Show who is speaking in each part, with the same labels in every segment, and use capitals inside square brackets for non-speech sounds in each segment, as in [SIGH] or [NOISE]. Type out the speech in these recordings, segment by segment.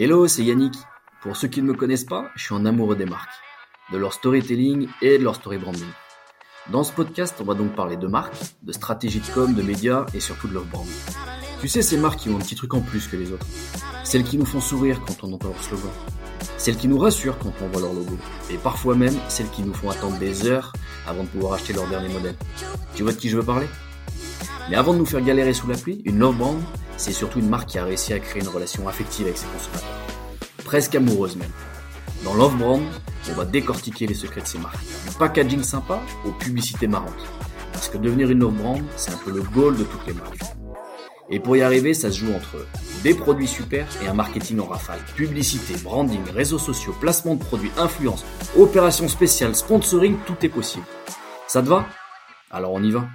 Speaker 1: Hello, c'est Yannick. Pour ceux qui ne me connaissent pas, je suis un amoureux des marques, de leur storytelling et de leur story branding. Dans ce podcast, on va donc parler de marques, de stratégie de com, de médias et surtout de leur brand. Tu sais, ces marques qui ont un petit truc en plus que les autres. Celles qui nous font sourire quand on entend leur slogan. Celles qui nous rassurent quand on voit leur logo. Et parfois même, celles qui nous font attendre des heures avant de pouvoir acheter leur dernier modèle. Tu vois de qui je veux parler? Mais avant de nous faire galérer sous la pluie, une love brand, c'est surtout une marque qui a réussi à créer une relation affective avec ses consommateurs. Presque amoureuse même. Dans Love Brand, on va décortiquer les secrets de ces marques. Du packaging sympa aux publicités marrantes. Parce que devenir une Love Brand, c'est un peu le goal de toutes les marques. Et pour y arriver, ça se joue entre des produits super et un marketing en rafale. Publicité, branding, réseaux sociaux, placement de produits, influence, opérations spéciales, sponsoring, tout est possible. Ça te va? Alors on y va.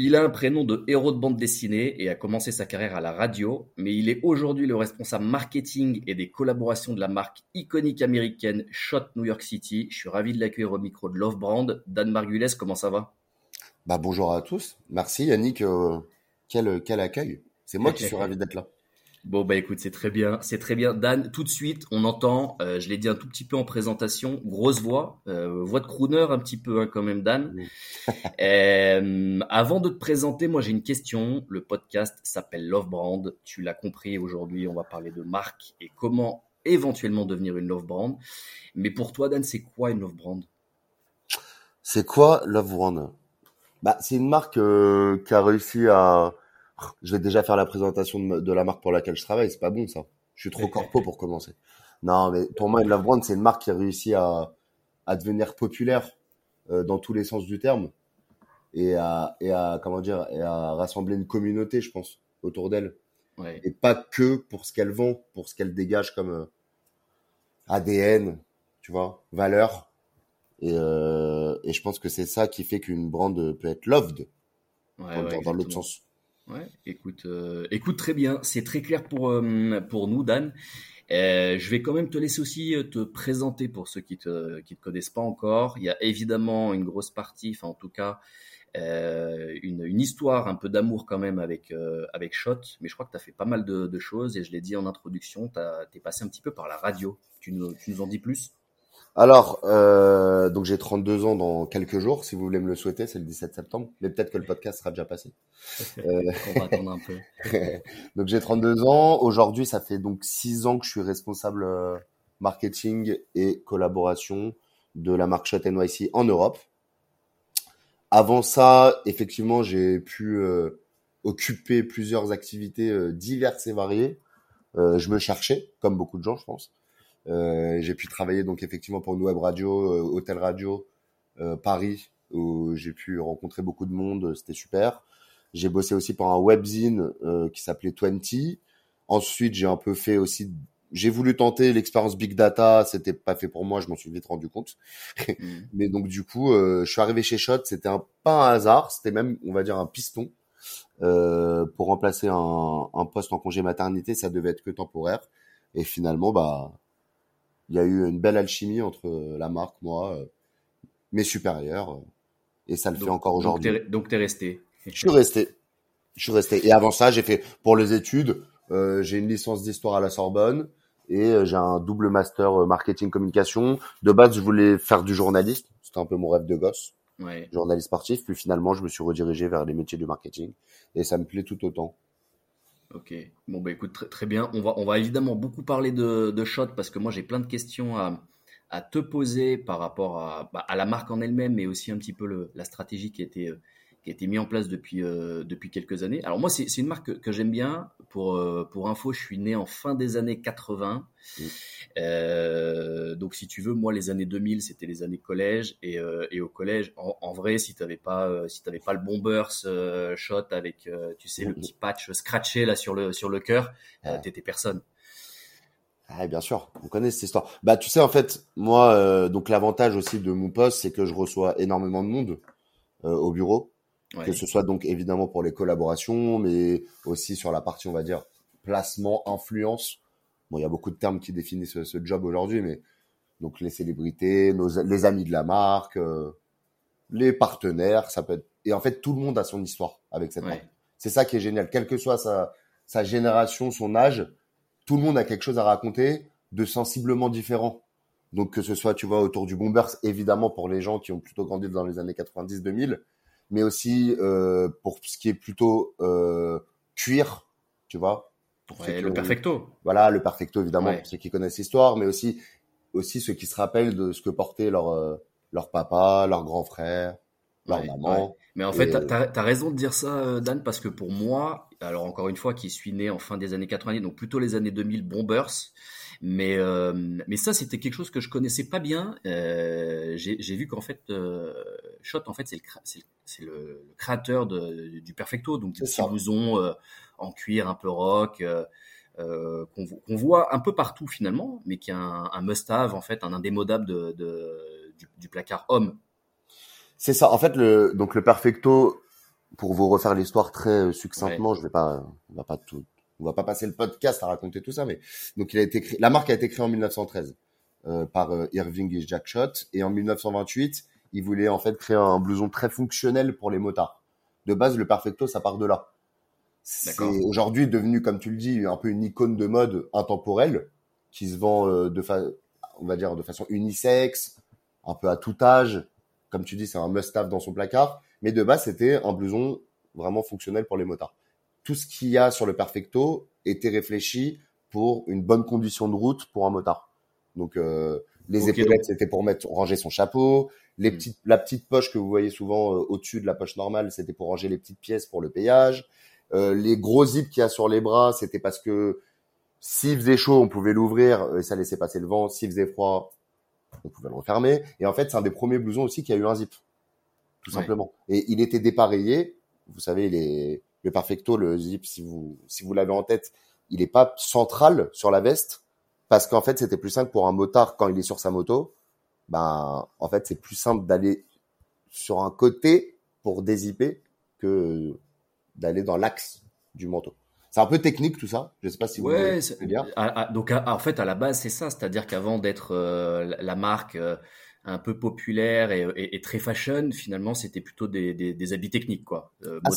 Speaker 1: Il a un prénom de héros de bande dessinée et a commencé sa carrière à la radio, mais il est aujourd'hui le responsable marketing et des collaborations de la marque iconique américaine Shot New York City. Je suis ravi de l'accueillir au micro de Love Brand. Dan Margules, comment ça va?
Speaker 2: Bah, Bonjour à tous. Merci Yannick. Euh, quel, quel accueil. C'est moi qui suis [LAUGHS] ravi d'être là.
Speaker 1: Bon bah écoute, c'est très bien, c'est très bien. Dan, tout de suite, on entend, euh, je l'ai dit un tout petit peu en présentation, grosse voix, euh, voix de crooner un petit peu hein, quand même, Dan. [LAUGHS] euh, avant de te présenter, moi j'ai une question. Le podcast s'appelle Love Brand. Tu l'as compris, aujourd'hui on va parler de marque et comment éventuellement devenir une Love Brand. Mais pour toi, Dan, c'est quoi une Love Brand?
Speaker 2: C'est quoi Love Brand? Bah c'est une marque euh, qui a réussi à je vais déjà faire la présentation de, la marque pour laquelle je travaille. C'est pas bon ça. Je suis trop corpo pour commencer. Non, mais pour moi, Love Brand, c'est une marque qui a réussi à, à devenir populaire euh, dans tous les sens du terme et à, et à comment dire et à rassembler une communauté, je pense, autour d'elle. Ouais. Et pas que pour ce qu'elle vend, pour ce qu'elle dégage comme euh, ADN, tu vois, valeur. Et, euh, et je pense que c'est ça qui fait qu'une brand peut être loved ouais, dans, dans l'autre sens.
Speaker 1: Ouais, écoute, euh, écoute très bien, c'est très clair pour euh, pour nous, Dan. Euh, je vais quand même te laisser aussi euh, te présenter pour ceux qui te qui te connaissent pas encore. Il y a évidemment une grosse partie, enfin en tout cas une, une histoire un peu d'amour quand même avec avec Shot, mais je crois que tu fait pas mal de, de, choses et je l'ai dit en introduction, tu es passé un petit peu par la radio. Tu nous tu nous en dis plus?
Speaker 2: Alors, euh, donc j'ai 32 ans dans quelques jours. Si vous voulez me le souhaiter, c'est le 17 septembre. Mais peut-être que le podcast sera déjà passé.
Speaker 1: Euh... [LAUGHS] On va attendre un peu. [LAUGHS]
Speaker 2: donc j'ai 32 ans. Aujourd'hui, ça fait donc 6 ans que je suis responsable euh, marketing et collaboration de la marque Shot NYC en Europe. Avant ça, effectivement, j'ai pu euh, occuper plusieurs activités euh, diverses et variées. je me cherchais, comme beaucoup de gens, je pense. Euh, j'ai pu travailler donc effectivement pour une web radio, euh, hôtel radio, euh, Paris, où j'ai pu rencontrer beaucoup de monde, c'était super. J'ai bossé aussi pour un webzine qui s'appelait Twenty. Ensuite, j'ai un peu fait aussi j'ai voulu tenter l'expérience big data, c'était pas fait pour moi, je m'en suis vite rendu compte. [LAUGHS] [LAUGHS] Mais donc du coup, euh, je suis arrivé chez Shot, c'était un, pas un hasard, c'était même, on va dire, un piston euh, pour remplacer un, un, poste en congé maternité, ça devait être que temporaire. Et finalement, bah, il y a eu une belle alchimie entre la marque, moi, euh, mes supérieurs, euh, et ça le
Speaker 1: donc,
Speaker 2: fait encore aujourd'hui.
Speaker 1: Donc, tu es resté.
Speaker 2: Je suis resté. Je suis resté. Et avant ça, j'ai fait pour les études, euh, j'ai une licence d'histoire à la Sorbonne et euh, j'ai un double master marketing communication. De base, je voulais faire du journaliste. C'était un peu mon rêve de gosse.
Speaker 1: Ouais.
Speaker 2: Journaliste sportif. Puis finalement, je me suis redirigé vers les métiers du marketing et ça me plaît tout autant.
Speaker 1: Ok, bon bah écoute très, bien. On va évidemment beaucoup parler de, de shot parce que moi j'ai plein de questions à, te poser par rapport à, bah, à la marque en elle-même, mais aussi un petit peu le, la stratégie qui a été qui a été mise en place depuis euh, depuis quelques années. Alors moi c'est une marque que, que j'aime bien. Pour euh, pour info, je suis né en fin des années 80. Mmh. Euh, donc si tu veux, moi les années 2000 c'était les années collège et, et au collège, en, en vrai, si t'avais pas euh, si pas le bombers shot avec tu sais le petit patch scratché là sur le sur le cœur, ouais. t'étais personne.
Speaker 2: Ah, bien sûr, on connaît cette histoire. Bah, tu sais, en fait, moi, donc l'avantage aussi de mon poste, c'est que je reçois énormément de monde au bureau, ouais. que ce soit donc évidemment pour les collaborations, mais aussi sur la partie, on va dire, placement, influence. Bon, il y a beaucoup de termes qui définissent ce, ce job aujourd'hui, mais donc les célébrités, nos, les amis de la marque, euh, les partenaires, ça peut être. Et en fait, tout le monde a son histoire avec cette
Speaker 1: ouais.
Speaker 2: marque. C'est ça qui est génial. Quelle que soit sa, sa génération, son âge, tout le monde a quelque chose à raconter de sensiblement différent. Donc que ce soit, tu vois, autour du Bombers, évidemment pour les gens qui ont plutôt grandi dans les années 90-2000, mais aussi euh, pour ce qui est plutôt euh, cuir, tu vois.
Speaker 1: le perfecto.
Speaker 2: Voilà, le perfecto évidemment pour ceux qui connaissent l'histoire, mais aussi aussi ceux qui se rappellent de ce que portait leur euh, leur papa, leur grand frère, leur maman.
Speaker 1: Mais en fait, tu as, raison de dire ça, euh, Dan, parce que pour moi, alors encore une fois, qui suis né en fin des années 90, donc plutôt les années 2000, Bombers, mais, euh, mais ça, c'était quelque chose que je connaissais pas bien. Euh, J'ai vu qu'en fait, euh, Shot, en fait, c'est le, le, le, créateur de, du Perfecto, donc des petits blousons euh, en cuir un peu rock. Euh, euh qu'on voit un peu partout finalement, mais qui est un, un must-have en fait, un indémodable de, de du, du, placard homme.
Speaker 2: C'est ça. En fait, le donc le perfecto, pour vous refaire l'histoire très succinctement, je vais pas, on va pas tout on va pas passer le podcast à raconter tout ça, mais donc il a été créé, la marque a été créée en 1913 euh, par euh, Irving et Jack Shot, et en 1928, il voulait en fait créer un blouson très fonctionnel pour les motards. De base, le Perfecto, ça part de là. C'est aujourd'hui devenu, comme tu le dis, un peu une icône de mode intemporelle qui se vend euh, de fa on va dire de façon unisexe, un peu à tout âge. Comme tu dis, c'est un must-have dans son placard. Mais de base, c'était un blouson vraiment fonctionnel pour les motards tout ce qu'il y a sur le Perfecto était réfléchi pour une bonne condition de route pour un motard. Donc euh, les épaulettes c'était pour mettre ranger son chapeau, les hmm. petites la petite poche que vous voyez souvent euh, au-dessus de la poche normale, c'était pour ranger les petites pièces pour le payage. Euh, les gros zips qu'il y a sur les bras, c'était parce que s'il faisait chaud, on pouvait l'ouvrir et ça laissait passer le vent. S'il faisait froid, on pouvait le refermer. Et en fait, c'est un des premiers blousons aussi qui a eu un zip, tout simplement. Et il était dépareillé. Vous savez, les le Perfecto, le zip, si vous, si vous l'avez en tête, il n'est pas central sur la veste parce qu'en fait, c'était plus simple pour un motard quand il est sur sa moto. Ben, en fait, c'est plus simple d'aller sur un côté pour dézipper que d'aller dans l'axe du manteau. C'est un peu technique tout ça. Je sais pas si vous
Speaker 1: ouais, voulez dire. donc, en fait, à la base, c'est ça. C'est-à-dire qu'avant d'être euh, la marque euh, un peu populaire et, très fashion, finalement, c'était plutôt des, habits techniques, quoi.
Speaker 2: Euh, ah,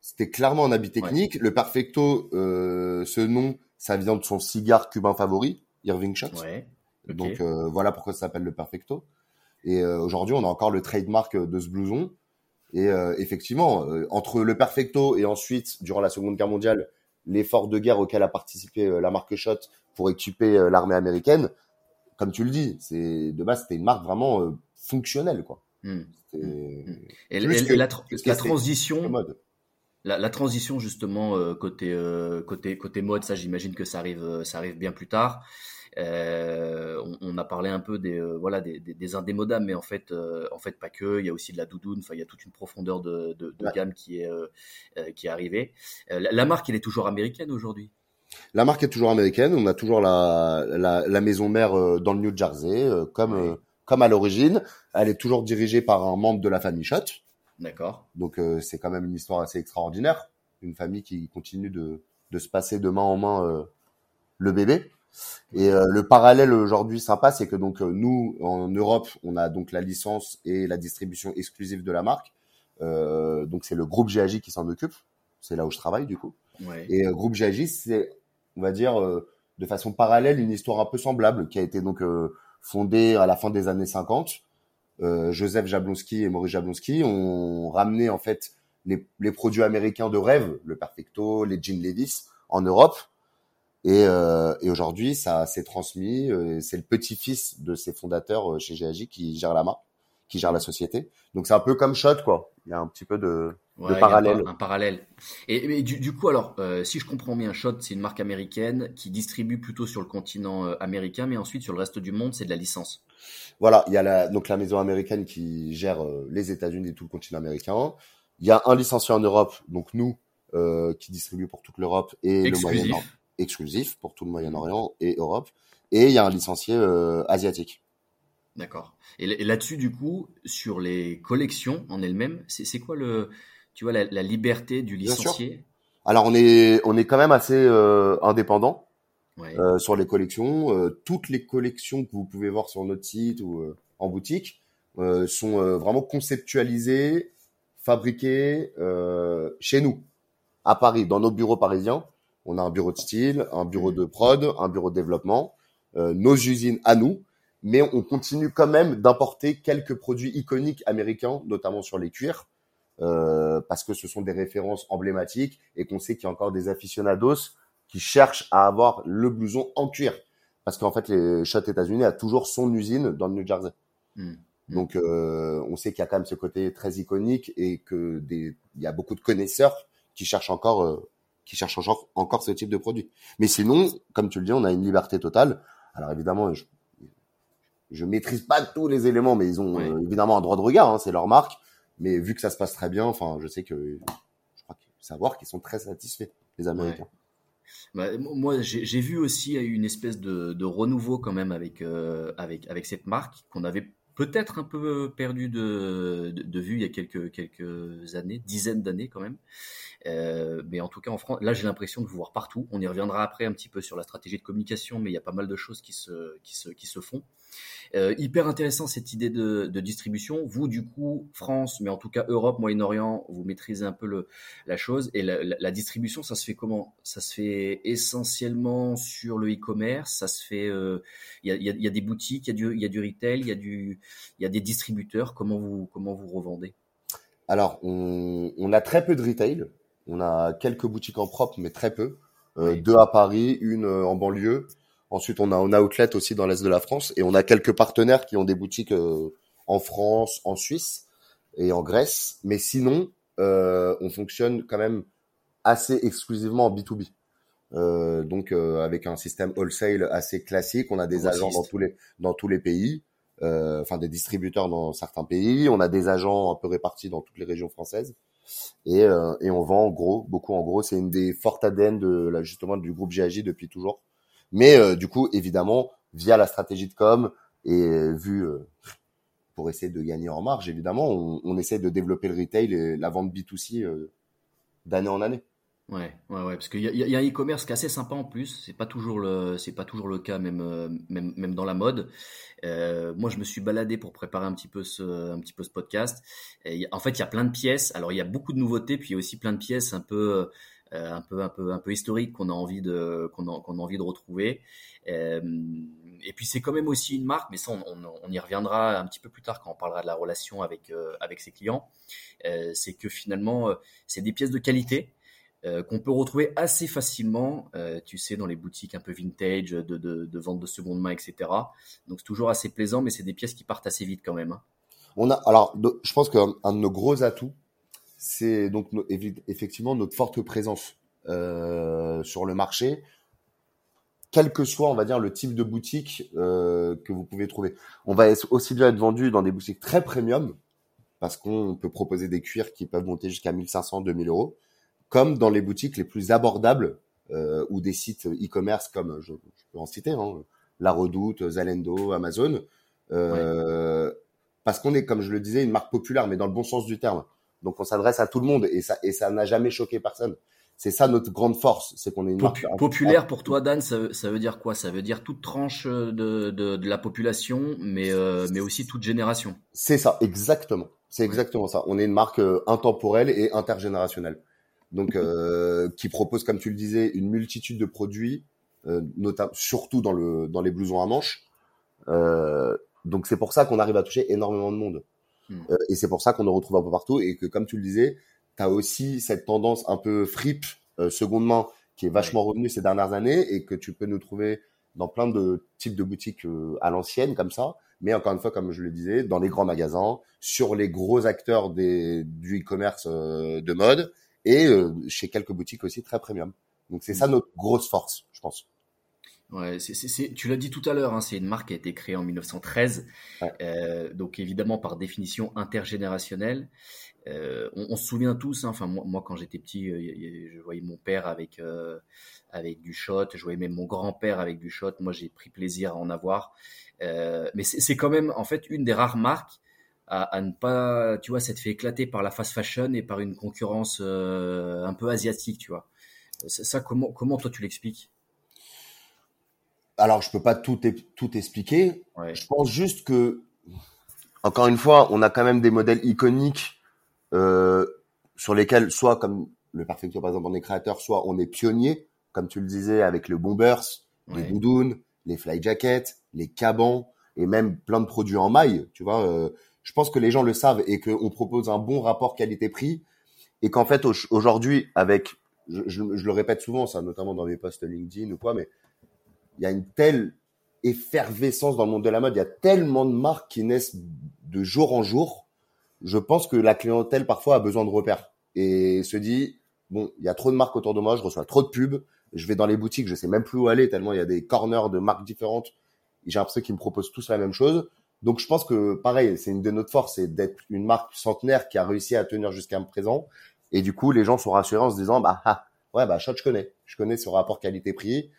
Speaker 2: c'était clairement un habit technique. Le Perfecto, euh, ce nom, ça vient de son cigare cubain favori, Irving Shot. Donc euh, voilà pourquoi ça s'appelle le Perfecto. Et aujourd'hui, on a encore le trademark de ce blouson. Et effectivement, entre le Perfecto et ensuite, durant la Seconde Guerre mondiale, l'effort de guerre auquel a participé la marque Shot pour équiper l'armée américaine, comme tu le dis, c'est de base c'était une marque vraiment euh, fonctionnelle quoi. Hmm.
Speaker 1: Hmm. Et, la, transition, la, la, transition justement euh, côté euh, côté côté mode, ça j'imagine que ça arrive ça arrive bien plus tard. On, on, a parlé un peu des voilà des, des, indémodables, mais en fait en fait pas que. Il y a aussi de la doudoune. Enfin, il y a toute une profondeur de, de, de gamme qui est qui est arrivée. La, la, marque, elle est toujours américaine aujourd'hui.
Speaker 2: La marque est toujours américaine. On a toujours la, la, la maison mère euh, dans le New Jersey, euh, comme euh, comme à l'origine. Elle est toujours dirigée par un membre de la famille Schott.
Speaker 1: D'accord.
Speaker 2: Donc c'est quand même une histoire assez extraordinaire. Une famille qui continue de, de se passer de main en main le bébé. Et le parallèle aujourd'hui sympa, c'est que donc nous en Europe, on a donc la licence et la distribution exclusive de la marque. donc c'est le groupe GAJ qui s'en occupe. C'est là où je travaille du coup. Et euh, Groupe GAJ, c'est, on va dire, euh, de façon parallèle, une histoire un peu semblable qui a été donc euh, fondée à la fin des années 50. Joseph Jablonski et Maurice Jablonski ont ramené en fait les, les, produits américains de rêve, le Perfecto, les jeans Levi's, en Europe. Et, et aujourd'hui, ça s'est transmis. c'est le petit-fils de ces fondateurs chez GAJ qui gère la marque, qui gère la société. Donc c'est un peu comme Shot, quoi. Il y a un petit peu de, parallèle.
Speaker 1: Un, parallèle. Et, du, coup, alors, euh, si je comprends bien, Shot, c'est une marque américaine qui distribue plutôt sur le continent euh, américain, mais ensuite sur le reste du monde, c'est de la licence.
Speaker 2: Voilà, il y a la, donc la maison américaine qui gère euh, les États-Unis et tout le continent américain. Il y a un licencié en Europe, donc nous, qui distribue pour toute l'Europe et le Moyen-Orient, exclusif pour tout le Moyen-Orient et Europe. Et il y a un licencié asiatique.
Speaker 1: D'accord. Et là-dessus, du coup, sur les collections en elles-mêmes, c'est quoi le, tu vois, la, la liberté du licencié?
Speaker 2: Alors on est on est quand même assez euh, indépendant euh, sur les collections. Euh, toutes les collections que vous pouvez voir sur notre site ou euh, en boutique sont vraiment conceptualisées, fabriquées chez nous. À Paris, dans nos bureaux parisiens, on a un bureau de style, un bureau de prod, un bureau de développement, nos usines à nous, mais on continue quand même d'importer quelques produits iconiques américains, notamment sur les cuirs, euh, parce que ce sont des références emblématiques et qu'on sait qu'il y a encore des aficionados qui cherchent à avoir le blouson en cuir. Parce qu'en fait, les Shots États-Unis a toujours son usine dans le New Jersey. Hmm. Donc, euh, on sait qu'il y a quand même ce côté très iconique et que des, il y a beaucoup de connaisseurs qui cherchent encore, euh, qui cherchent encore, encore ce type de produit. Mais sinon, comme tu le dis, on a une liberté totale. Alors évidemment, je, je maîtrise pas tous les éléments, mais ils ont euh, évidemment un droit de regard, hein, c'est leur marque. Mais vu que ça se passe très bien, enfin, je sais que je crois savoir qu'ils sont très satisfaits, les Américains.
Speaker 1: Bah, moi, j'ai vu aussi une espèce de, de renouveau quand même avec, euh, avec, avec cette marque qu'on avait peut-être un peu perdu de, de, vue il y a quelques, quelques années, dizaines d'années quand même. Euh, mais en tout cas, en France, là, j'ai l'impression de vous voir partout. On y reviendra après un petit peu sur la stratégie de communication, mais il y a pas mal de choses qui se, qui se, qui se font. Euh, hyper intéressant cette idée de, de, distribution. Vous, du coup, France, mais en tout cas Europe, Moyen-Orient, vous maîtrisez un peu le, la chose. Et la, la, distribution, ça se fait comment? Ça se fait essentiellement sur le e-commerce. Ça se fait. Euh, il y, a, y, a, des boutiques, il y, a du, il y a du retail, il y a du, y a des distributeurs. Comment vous, comment vous revendez?
Speaker 2: Alors, on, on a très peu de retail. On a quelques boutiques en propre, mais très peu. Euh, Deux à Paris, une en banlieue. Ensuite, on a un outlet aussi dans l'est de la France et on a quelques partenaires qui ont des boutiques euh, en France, en Suisse et en Grèce. Mais sinon, euh, on fonctionne quand même assez exclusivement en B2B. Euh, donc avec un système wholesale assez classique, on a des agents dans tous les dans tous les pays, enfin des distributeurs dans certains pays, on a des agents un peu répartis dans toutes les régions françaises et, et on vend en gros beaucoup en gros. C'est une des fortes ADN de justement du groupe GAJ depuis toujours mais euh, du coup, évidemment, via la stratégie de com et euh, vu euh, pour essayer de gagner en marge, évidemment, on, essaie de développer le retail et la vente B2C d'année en année.
Speaker 1: Ouais, ouais, ouais, parce qu'il y a, un e-commerce qui est assez sympa en plus. C'est pas toujours le, c'est pas toujours le cas même, même, même dans la mode. Moi, je me suis baladé pour préparer un petit peu ce, un petit peu ce podcast. En fait, il y a plein de pièces. Alors, il y a beaucoup de nouveautés, puis il y a aussi plein de pièces un peu un peu un peu un peu historique qu'on a envie de qu'on a, a envie de retrouver. Euh, et puis c'est quand même aussi une marque, mais ça on, on, y reviendra un petit peu plus tard quand on parlera de la relation avec euh, avec ses clients. c'est que finalement c'est des pièces de qualité qu'on peut retrouver assez facilement, tu sais, dans les boutiques un peu vintage, de, de, de vente de seconde main, etc. Donc c'est toujours assez plaisant, mais c'est des pièces qui partent assez vite quand même. Hein.
Speaker 2: On a, alors, je pense qu'un de nos gros atouts, c'est donc effectivement notre forte présence euh, sur le marché, quel que soit, on va dire, le type de boutique euh, que vous pouvez trouver. On va aussi bien être vendu dans des boutiques très premium, parce qu'on peut proposer des cuirs qui peuvent monter jusqu'à 1500, 2000 euros, comme dans les boutiques les plus abordables euh, ou des sites e-commerce comme, je, peux en citer, hein, La Redoute, Zalendo, Amazon, euh, parce qu'on est, comme je le disais, une marque populaire, mais dans le bon sens du terme. Donc on s'adresse à tout le monde et ça et ça n'a jamais choqué personne. C'est ça notre grande force, c'est qu'on est une marque
Speaker 1: populaire pour toi Dan, ça, ça, veut dire quoi? Ça veut dire toute tranche de, de, de la population, mais euh, mais aussi toute génération.
Speaker 2: C'est ça, exactement. C'est exactement ça. On est une marque euh, intemporelle et intergénérationnelle. Donc euh, qui propose, comme tu le disais, une multitude de produits, euh, notamment surtout dans le dans les blousons à manches. Euh, donc c'est pour ça qu'on arrive à toucher énormément de monde. Hmm. Euh, et c'est pour ça qu'on en retrouve un peu partout et que, comme tu le disais, tu as aussi cette tendance un peu fripe, euh, seconde main, qui est vachement revenue ces dernières années et que tu peux nous trouver dans plein de types de boutiques euh, à l'ancienne comme ça. Mais encore une fois, comme je le disais, dans les grands magasins, sur les gros acteurs des, du e-commerce de mode et chez quelques boutiques aussi très premium. Donc c'est ça hmm. notre grosse force, je pense.
Speaker 1: Ouais, tu l'as dit tout à l'heure, hein, c'est une marque qui a été créée en 1913, euh, donc évidemment par définition intergénérationnelle. Euh, on, on, se souvient tous, hein, enfin moi, moi, quand j'étais petit, euh, je voyais mon père avec avec du shot, je voyais même mon grand-père avec du shot. Moi, j'ai pris plaisir à en avoir, mais c'est, quand même en fait une des rares marques à, à, ne pas, tu vois, s'être fait éclater par la fast fashion et par une concurrence un peu asiatique, tu vois. Ça, ça comment comment toi tu l'expliques?
Speaker 2: Alors je peux pas tout tout expliquer. Je pense juste que encore une fois, on a quand même des modèles iconiques euh, sur lesquels soit comme le Perfecto, par exemple, on est créateur, soit on est pionnier, comme tu le disais, avec le Bombers, les doudounes, les fly jackets, les cabans, et même plein de produits en maille, tu vois. Euh, je pense que les gens le savent et qu'on propose un bon rapport qualité-prix et qu'en fait aujourd'hui avec je, je, le répète souvent ça notamment dans mes posts LinkedIn ou quoi mais il y a une telle effervescence dans le monde de la mode il y a tellement de marques qui naissent de jour en jour je pense que la clientèle parfois a besoin de repères et se dit bon il y a trop de marques autour de moi je reçois trop de pubs je vais dans les boutiques je sais même plus où aller tellement il y a des corners de marques différentes j'ai l'impression qu'ils me proposent tous la même chose donc je pense que pareil, c'est une de notre forces, c'est d'être une marque centenaire qui a réussi à tenir jusqu'à présent. Et du coup, les gens sont rassurés en se disant bah ah, ouais bah Shot je connais, je connais ce rapport qualité-prix.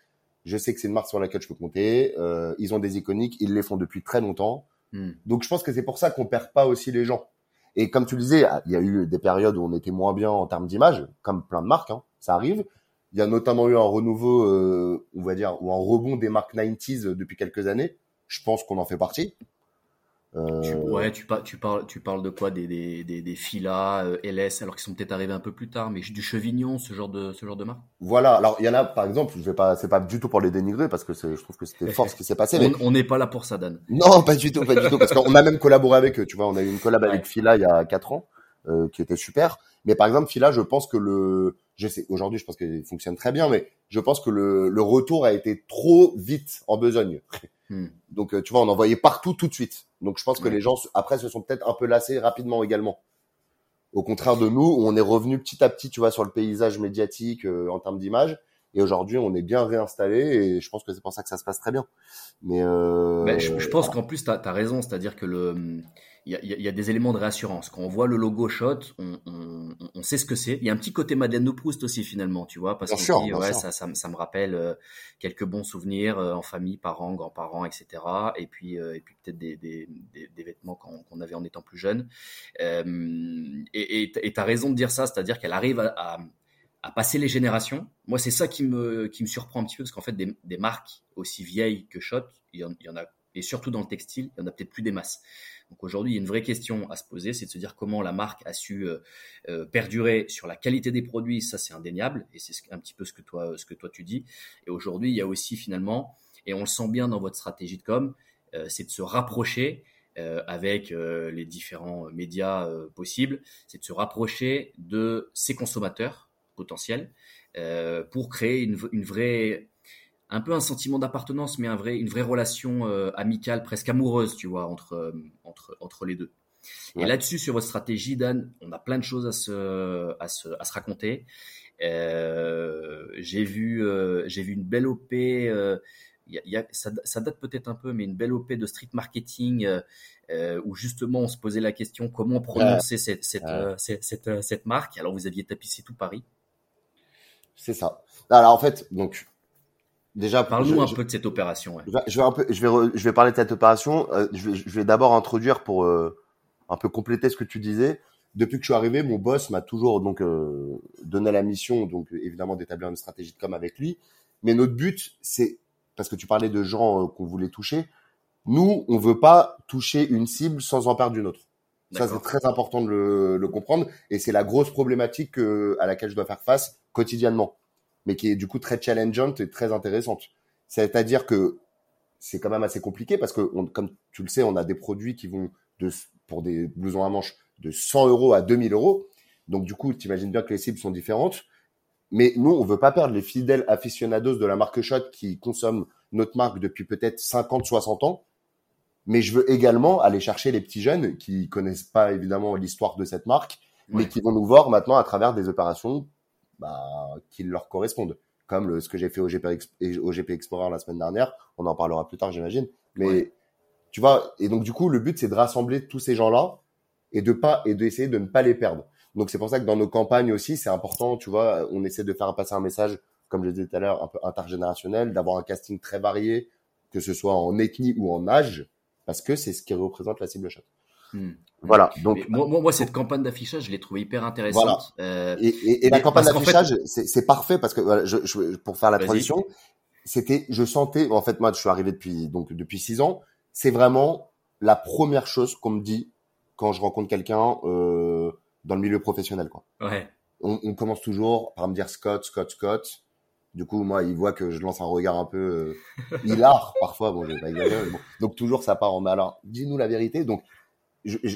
Speaker 2: Je sais que c'est une marque sur laquelle je peux compter. Euh, ils ont des iconiques, ils les font depuis très longtemps. Hmm. Donc je pense que c'est pour ça qu'on perd pas aussi les gens. Et comme tu le disais, il y a eu des périodes où on était moins bien en termes d'image, comme plein de marques, hein, ça arrive. Il y a notamment eu un renouveau, euh, on va dire, ou un rebond des marques 90s depuis quelques années. Je pense qu'on en fait partie.
Speaker 1: Tu, euh, ouais, tu, tu, parles, tu parles de quoi? Des, des, des, des filas, euh, LS, alors qu'ils sont peut-être arrivés un peu plus tard, mais du Chevignon, ce genre de, ce genre de marque?
Speaker 2: Voilà, alors il y en a, par exemple, je vais pas, c'est pas du tout pour les dénigrer, parce que je trouve que c'était fort ce qui s'est passé. [LAUGHS]
Speaker 1: Mais... On n'est pas là pour ça, Dan.
Speaker 2: Non, pas du tout, pas du tout, parce qu'on a même collaboré avec eux, tu vois, on a eu une collab avec Fila il y a 4 ans, euh, qui était super. Mais par exemple, Fila, je pense que le, je sais, aujourd'hui, je pense qu'il fonctionne très bien, mais je pense que le, le retour a été trop vite en besogne. Hmm. [LAUGHS] Donc, euh, tu vois, on en voyait partout tout de suite. Donc, je pense que les gens, après, se sont peut-être un peu lassés rapidement également. Au contraire de nous, on est revenu petit à petit, tu vois, sur le paysage médiatique euh, en termes d'image. Et aujourd'hui, on est bien réinstallé et je pense que c'est pour ça que ça se passe très bien. Mais euh,
Speaker 1: ben, je, pense qu'en plus, tu as, raison, c'est-à-dire que le il y, a, des éléments de réassurance. Quand on voit le logo Shot, on, sait ce que c'est. Il y a un petit côté Madeleine de Proust aussi finalement, tu vois, parce que ouais, ça, ça, me rappelle euh, quelques bons souvenirs euh, en famille, parents, grands-parents, etc. Et puis, euh, et puis peut-être des, des, des, vêtements qu'on avait en étant plus jeune. et tu as raison de dire ça, c'est-à-dire qu'elle arrive à, à, passer les générations. Moi, c'est ça qui me, qui me surprend un petit peu, parce qu'en fait, des, des marques aussi vieilles que Shot, il il y en a, et surtout dans le textile, il y en a peut-être plus des masses. Donc aujourd'hui, il y a une vraie question à se poser, c'est de se dire comment la marque a su euh, euh, perdurer sur la qualité des produits, ça c'est indéniable, et c'est un petit peu ce que toi, ce que toi tu dis. Et aujourd'hui, il y a aussi finalement, et on le sent bien dans votre stratégie de com, euh, c'est de se rapprocher avec les différents médias possibles, c'est de se rapprocher de ces consommateurs potentiels pour créer une vraie un peu un sentiment d'appartenance, mais un vrai, une vraie relation euh, amicale, presque amoureuse, tu vois, entre, euh, entre, entre les deux. Et là-dessus, sur votre stratégie, Dan, on a plein de choses à se, à se, à se raconter. Euh, j'ai vu, j'ai vu une belle OP. Y y a, ça, ça, date peut-être un peu, mais une belle OP de street marketing où justement on se posait la question comment prononcer cette, cette, cette, cette, cette marque? Alors vous aviez tapissé tout Paris.
Speaker 2: C'est ça. Alors en fait, donc
Speaker 1: Déjà, parle-nous un peu de cette opération.
Speaker 2: Je vais un peu, je vais, je vais parler de cette opération. Euh, je vais, d'abord introduire pour euh, un peu compléter ce que tu disais. Depuis que je suis arrivé, mon boss m'a toujours donc euh, donné la mission, donc évidemment d'établir une stratégie de com avec lui. Mais notre but, c'est parce que tu parlais de gens qu'on voulait toucher. Nous, on veut pas toucher une cible sans en perdre une autre. Ça, c'est très important de le, le comprendre, et c'est la grosse problématique à laquelle je dois faire face quotidiennement mais qui est du coup très challengeante et très intéressante. C'est-à-dire que c'est quand même assez compliqué parce que, comme tu le sais, on a des produits qui vont de, pour des blousons à manches de 100 euros à 2000 euros. Donc du coup, tu imagines bien que les cibles sont différentes. Mais nous, on veut pas perdre les fidèles aficionados de la marque Shot qui consomment notre marque depuis peut-être 50, 60 ans. Mais je veux également aller chercher les petits jeunes qui connaissent pas évidemment l'histoire de cette marque, mais qui vont nous voir maintenant à travers des opérations bah, qui leur correspondent. Comme le, ce que j'ai fait au GP, au GP Explorer la semaine dernière. On en parlera plus tard, j'imagine. Mais tu vois, et donc du coup, le but c'est de rassembler tous ces gens-là et de pas et d'essayer de ne pas les perdre. Donc c'est pour ça que dans nos campagnes aussi, c'est important, tu vois, on essaie de faire passer un message, comme je disais tout à l'heure, un peu intergénérationnel, d'avoir un casting très varié, que ce soit en ethnie ou en âge, parce que c'est ce qui représente la cible chat. Hmm. Voilà. Donc
Speaker 1: moi, moi, cette campagne d'affichage, je l'ai trouvée hyper intéressante.
Speaker 2: Euh, et, et, et la campagne d'affichage, c'est parfait parce que voilà, je, je, pour faire la transition, c'était, je sentais, en fait, moi, je suis arrivé depuis donc depuis six ans. C'est vraiment la première chose qu'on me dit quand je rencontre quelqu'un euh, dans le milieu professionnel, quoi.
Speaker 1: Ouais.
Speaker 2: on, on, commence toujours par me dire Scott, Scott, Scott. Du coup, moi, il voit que je lance un regard un peu euh, [LAUGHS] hilar parfois. Bon, j'ai pas bon. Donc toujours, ça part en mais alors, dis-nous la vérité. Donc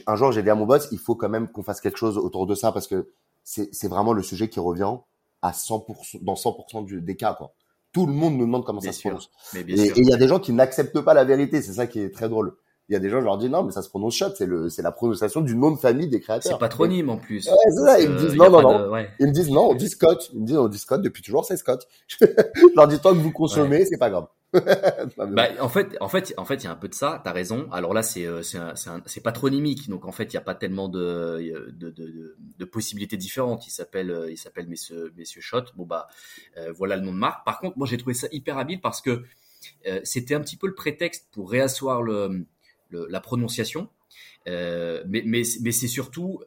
Speaker 2: un jour, j'ai dit à mon boss, il faut quand même qu'on fasse quelque chose autour de ça parce que c'est vraiment le sujet qui revient à 100% dans 100% du, des cas quoi. Tout le monde nous demande comment ça se prononce. et il y a des gens qui n'acceptent pas la vérité, c'est ça qui est très drôle. Il y a des gens, je leur dis non, mais ça se prononce shot, c'est le, c'est la prononciation du nom de famille des créateurs.
Speaker 1: C'est patronyme en plus.
Speaker 2: Ouais, c'est ça. Ils me disent non, non, non. Ils me disent non, on dit Scott. Ils me disent on dit Scott depuis toujours, c'est Scott. [LAUGHS] je leur dis tant que vous consommez, c'est pas grave. [LAUGHS]
Speaker 1: bah, en fait, en fait, en fait, il y a un peu de ça. T'as raison. Alors là, c'est euh, c'est patronymique, donc en fait, il n'y a pas tellement de de, de, de possibilités différentes. Il s'appelle euh, il s'appelle Messieurs Messieurs Shot. Bon bah euh, voilà le nom de marque. Par contre, moi j'ai trouvé ça hyper habile parce que c'était un petit peu le prétexte pour réasseoir le, le la prononciation. mais mais mais c'est surtout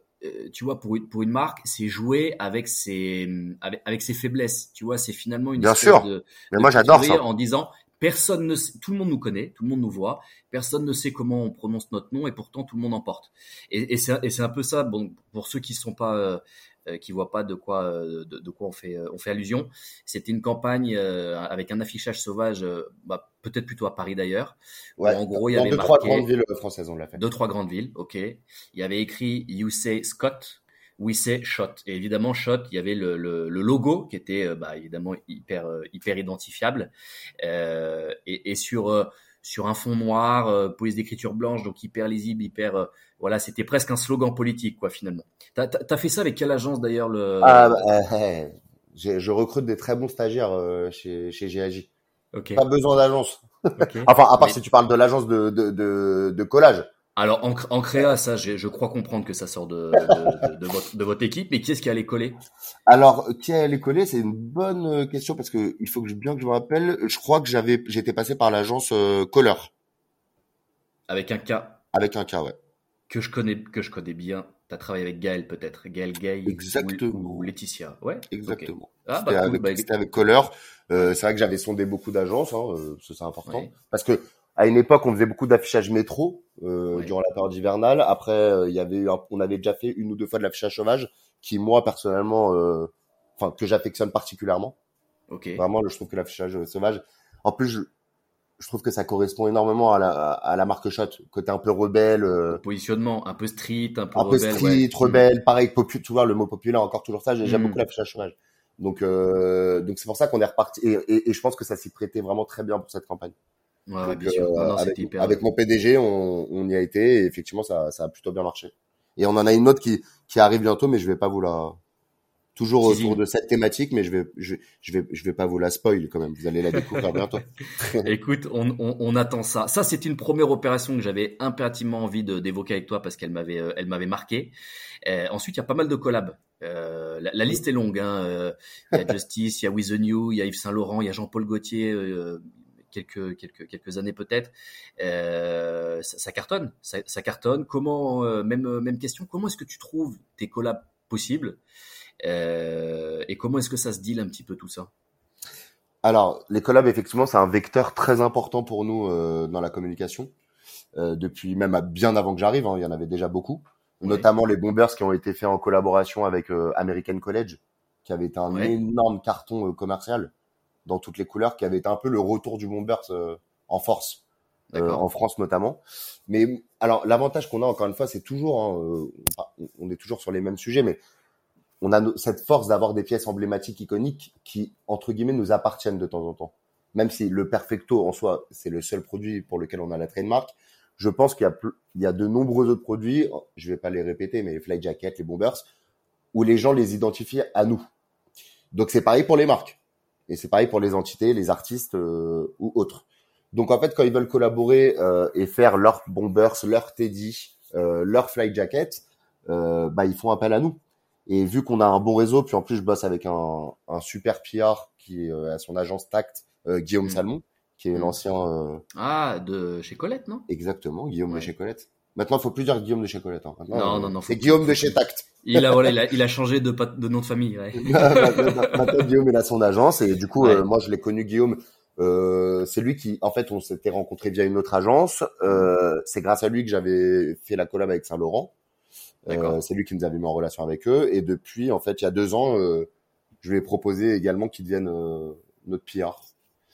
Speaker 1: tu vois, pour une, pour une marque, c'est jouer avec ses, avec, avec, ses faiblesses. Tu vois, c'est finalement une
Speaker 2: Bien sûr.
Speaker 1: de,
Speaker 2: mais moi j'adore ça.
Speaker 1: En disant, Personne ne sait, tout le monde nous connaît, tout le monde nous voit, personne ne sait comment on prononce notre nom et pourtant tout le monde en porte. Et, et c'est un peu ça, bon, pour ceux qui sont pas, euh, euh qui voient pas de quoi, euh, de, de, quoi on fait, on fait allusion. C'était une campagne avec un affichage sauvage, bah, peut-être plutôt à Paris d'ailleurs.
Speaker 2: Ouais, en gros, il y avait deux, trois grandes villes françaises, on l'a fait.
Speaker 1: Deux, trois grandes villes, ok. Il y avait écrit You Say Scott, oui c'est Shot. Et évidemment, Shot, il y avait le, le, le logo qui était euh, bah, évidemment hyper euh, hyper identifiable euh, et, et, sur euh, sur un fond noir, police d'écriture blanche, donc hyper lisible, hyper voilà, c'était presque un slogan politique quoi finalement. T'as as, fait ça avec quelle agence d'ailleurs le
Speaker 2: Ah, bah, je recrute des très bons stagiaires chez chez GAJ. Okay. Pas besoin d'agence. Okay. [LAUGHS] enfin, à part si tu parles de l'agence de, de, de, de collage.
Speaker 1: Alors en, en créa, ça, je crois comprendre que ça sort de, de, de, votre, de votre équipe, mais qui est-ce qui allait coller?
Speaker 2: Alors qui allait coller, c'est une bonne euh, question parce que il faut que je, bien que je me rappelle. Je crois que j'avais, j'étais passé par l'agence euh,
Speaker 1: Avec un K.
Speaker 2: Avec un K, ouais.
Speaker 1: Que je connais, que je connais bien. T'as travaillé avec Gaël peut-être, Gaël Gay
Speaker 2: Exactement.
Speaker 1: Ou, Laetitia, ouais.
Speaker 2: Exactement. Ah, bah, c'était, avec, bah, c'était avec Euh, c'est vrai que j'avais sondé beaucoup d'agences, hein, euh, c'est important, parce que à une époque, on faisait beaucoup d'affichage métro euh, durant la période hivernale. Après, euh, il y avait eu on avait déjà fait une ou deux fois de l'affichage sauvage, qui moi personnellement, euh, enfin que j'affectionne particulièrement.
Speaker 1: Ok.
Speaker 2: Vraiment, je trouve que l'affichage sauvage. En plus, je, je, trouve que ça correspond énormément à la, à la marque Shot, côté un peu rebelle. Euh,
Speaker 1: positionnement, un peu street, un peu
Speaker 2: un
Speaker 1: rebelle.
Speaker 2: peu street, rebelle, pareil, popu, tu vois le mot populaire encore toujours ça. J'aime mm. beaucoup l'affichage sauvage. Donc, euh, donc c'est pour ça qu'on est reparti. Et, et, et, je pense que ça s'y prêtait vraiment très bien pour cette campagne.
Speaker 1: Ouais, bien sûr.
Speaker 2: Euh, avec, avec, mon PDG, on, on, y a été et effectivement, ça, ça a plutôt bien marché. Et on en a une autre qui, qui arrive bientôt, mais je vais pas vous la toujours autour de cette thématique, mais je vais, je, je vais, je vais pas vous la spoil quand même. Vous allez la découvrir [LAUGHS] bientôt.
Speaker 1: Écoute, on, on, on, attend ça. Ça, c'est une première opération que j'avais impérativement envie d'évoquer avec toi parce qu'elle m'avait, euh, elle m'avait marqué. Euh, ensuite, il y a pas mal de collabs. Euh, la, la, liste est longue. Hein. Il y a [LAUGHS] Justice, il y a With the New, il y a Yves Saint Laurent, il y a Jean-Paul Gaultier. Euh, quelques quelques quelques années peut-être, euh, ça, ça, cartonne, ça, ça cartonne. Comment euh, même euh, même question, comment est-ce que tu trouves tes collabs possibles et comment est-ce que ça se deal un petit peu tout ça?
Speaker 2: Alors les collabs effectivement c'est un vecteur très important pour nous euh, dans la communication. Depuis même bien avant que j'arrive, hein, il y en avait déjà beaucoup, oui. notamment les bombers qui ont été faits en collaboration avec American College, qui avait été un énorme carton commercial dans toutes les couleurs, qui avait été un peu le retour du Bombers euh, en force, euh, en France notamment. Mais alors l'avantage qu'on a encore une fois, c'est toujours, hein, euh, on est toujours sur les mêmes sujets, mais on a cette force d'avoir des pièces emblématiques, iconiques, qui entre guillemets nous appartiennent de temps en temps. Même si le Perfecto en soi, c'est le seul produit pour lequel on a la trademark, je pense qu'il y y a de nombreux autres produits, je vais pas les répéter, mais les Fly Jacket, les Bombers, où les gens les identifient à nous. Donc c'est pareil pour les marques. Et c'est pareil pour les entités, les artistes euh, ou autres. Donc en fait, quand ils veulent collaborer euh, et faire leur bombers, leur teddy, euh, leur flight jacket, euh, bah ils font appel à nous. Et vu qu'on a un bon réseau, puis en plus je bosse avec un, un super PR qui est euh, à son agence Tact, euh, Guillaume mmh. Salmon, qui est mmh. l'ancien.
Speaker 1: Ah, de chez Colette, non?
Speaker 2: Exactement, Guillaume ouais. de chez Colette. Maintenant, il faut plus dire Guillaume de chez Colette. Hein.
Speaker 1: Maintenant, non, non, non.
Speaker 2: C'est Guillaume de chez Tact.
Speaker 1: Il a, voilà, il a, il a changé de, de nom de famille. Ouais. [LAUGHS]
Speaker 2: Maintenant, Guillaume, il a son agence et du coup, ouais. euh, moi, je l'ai connu, Guillaume. Euh, c'est lui qui, en fait, on s'était rencontré via une autre agence. Euh, c'est grâce à lui que j'avais fait la collab avec Saint Laurent. Euh, c'est lui qui nous avait mis en relation avec eux. Et depuis, en fait, il y a deux ans, euh, je lui ai proposé également qu'il devienne euh, notre PR.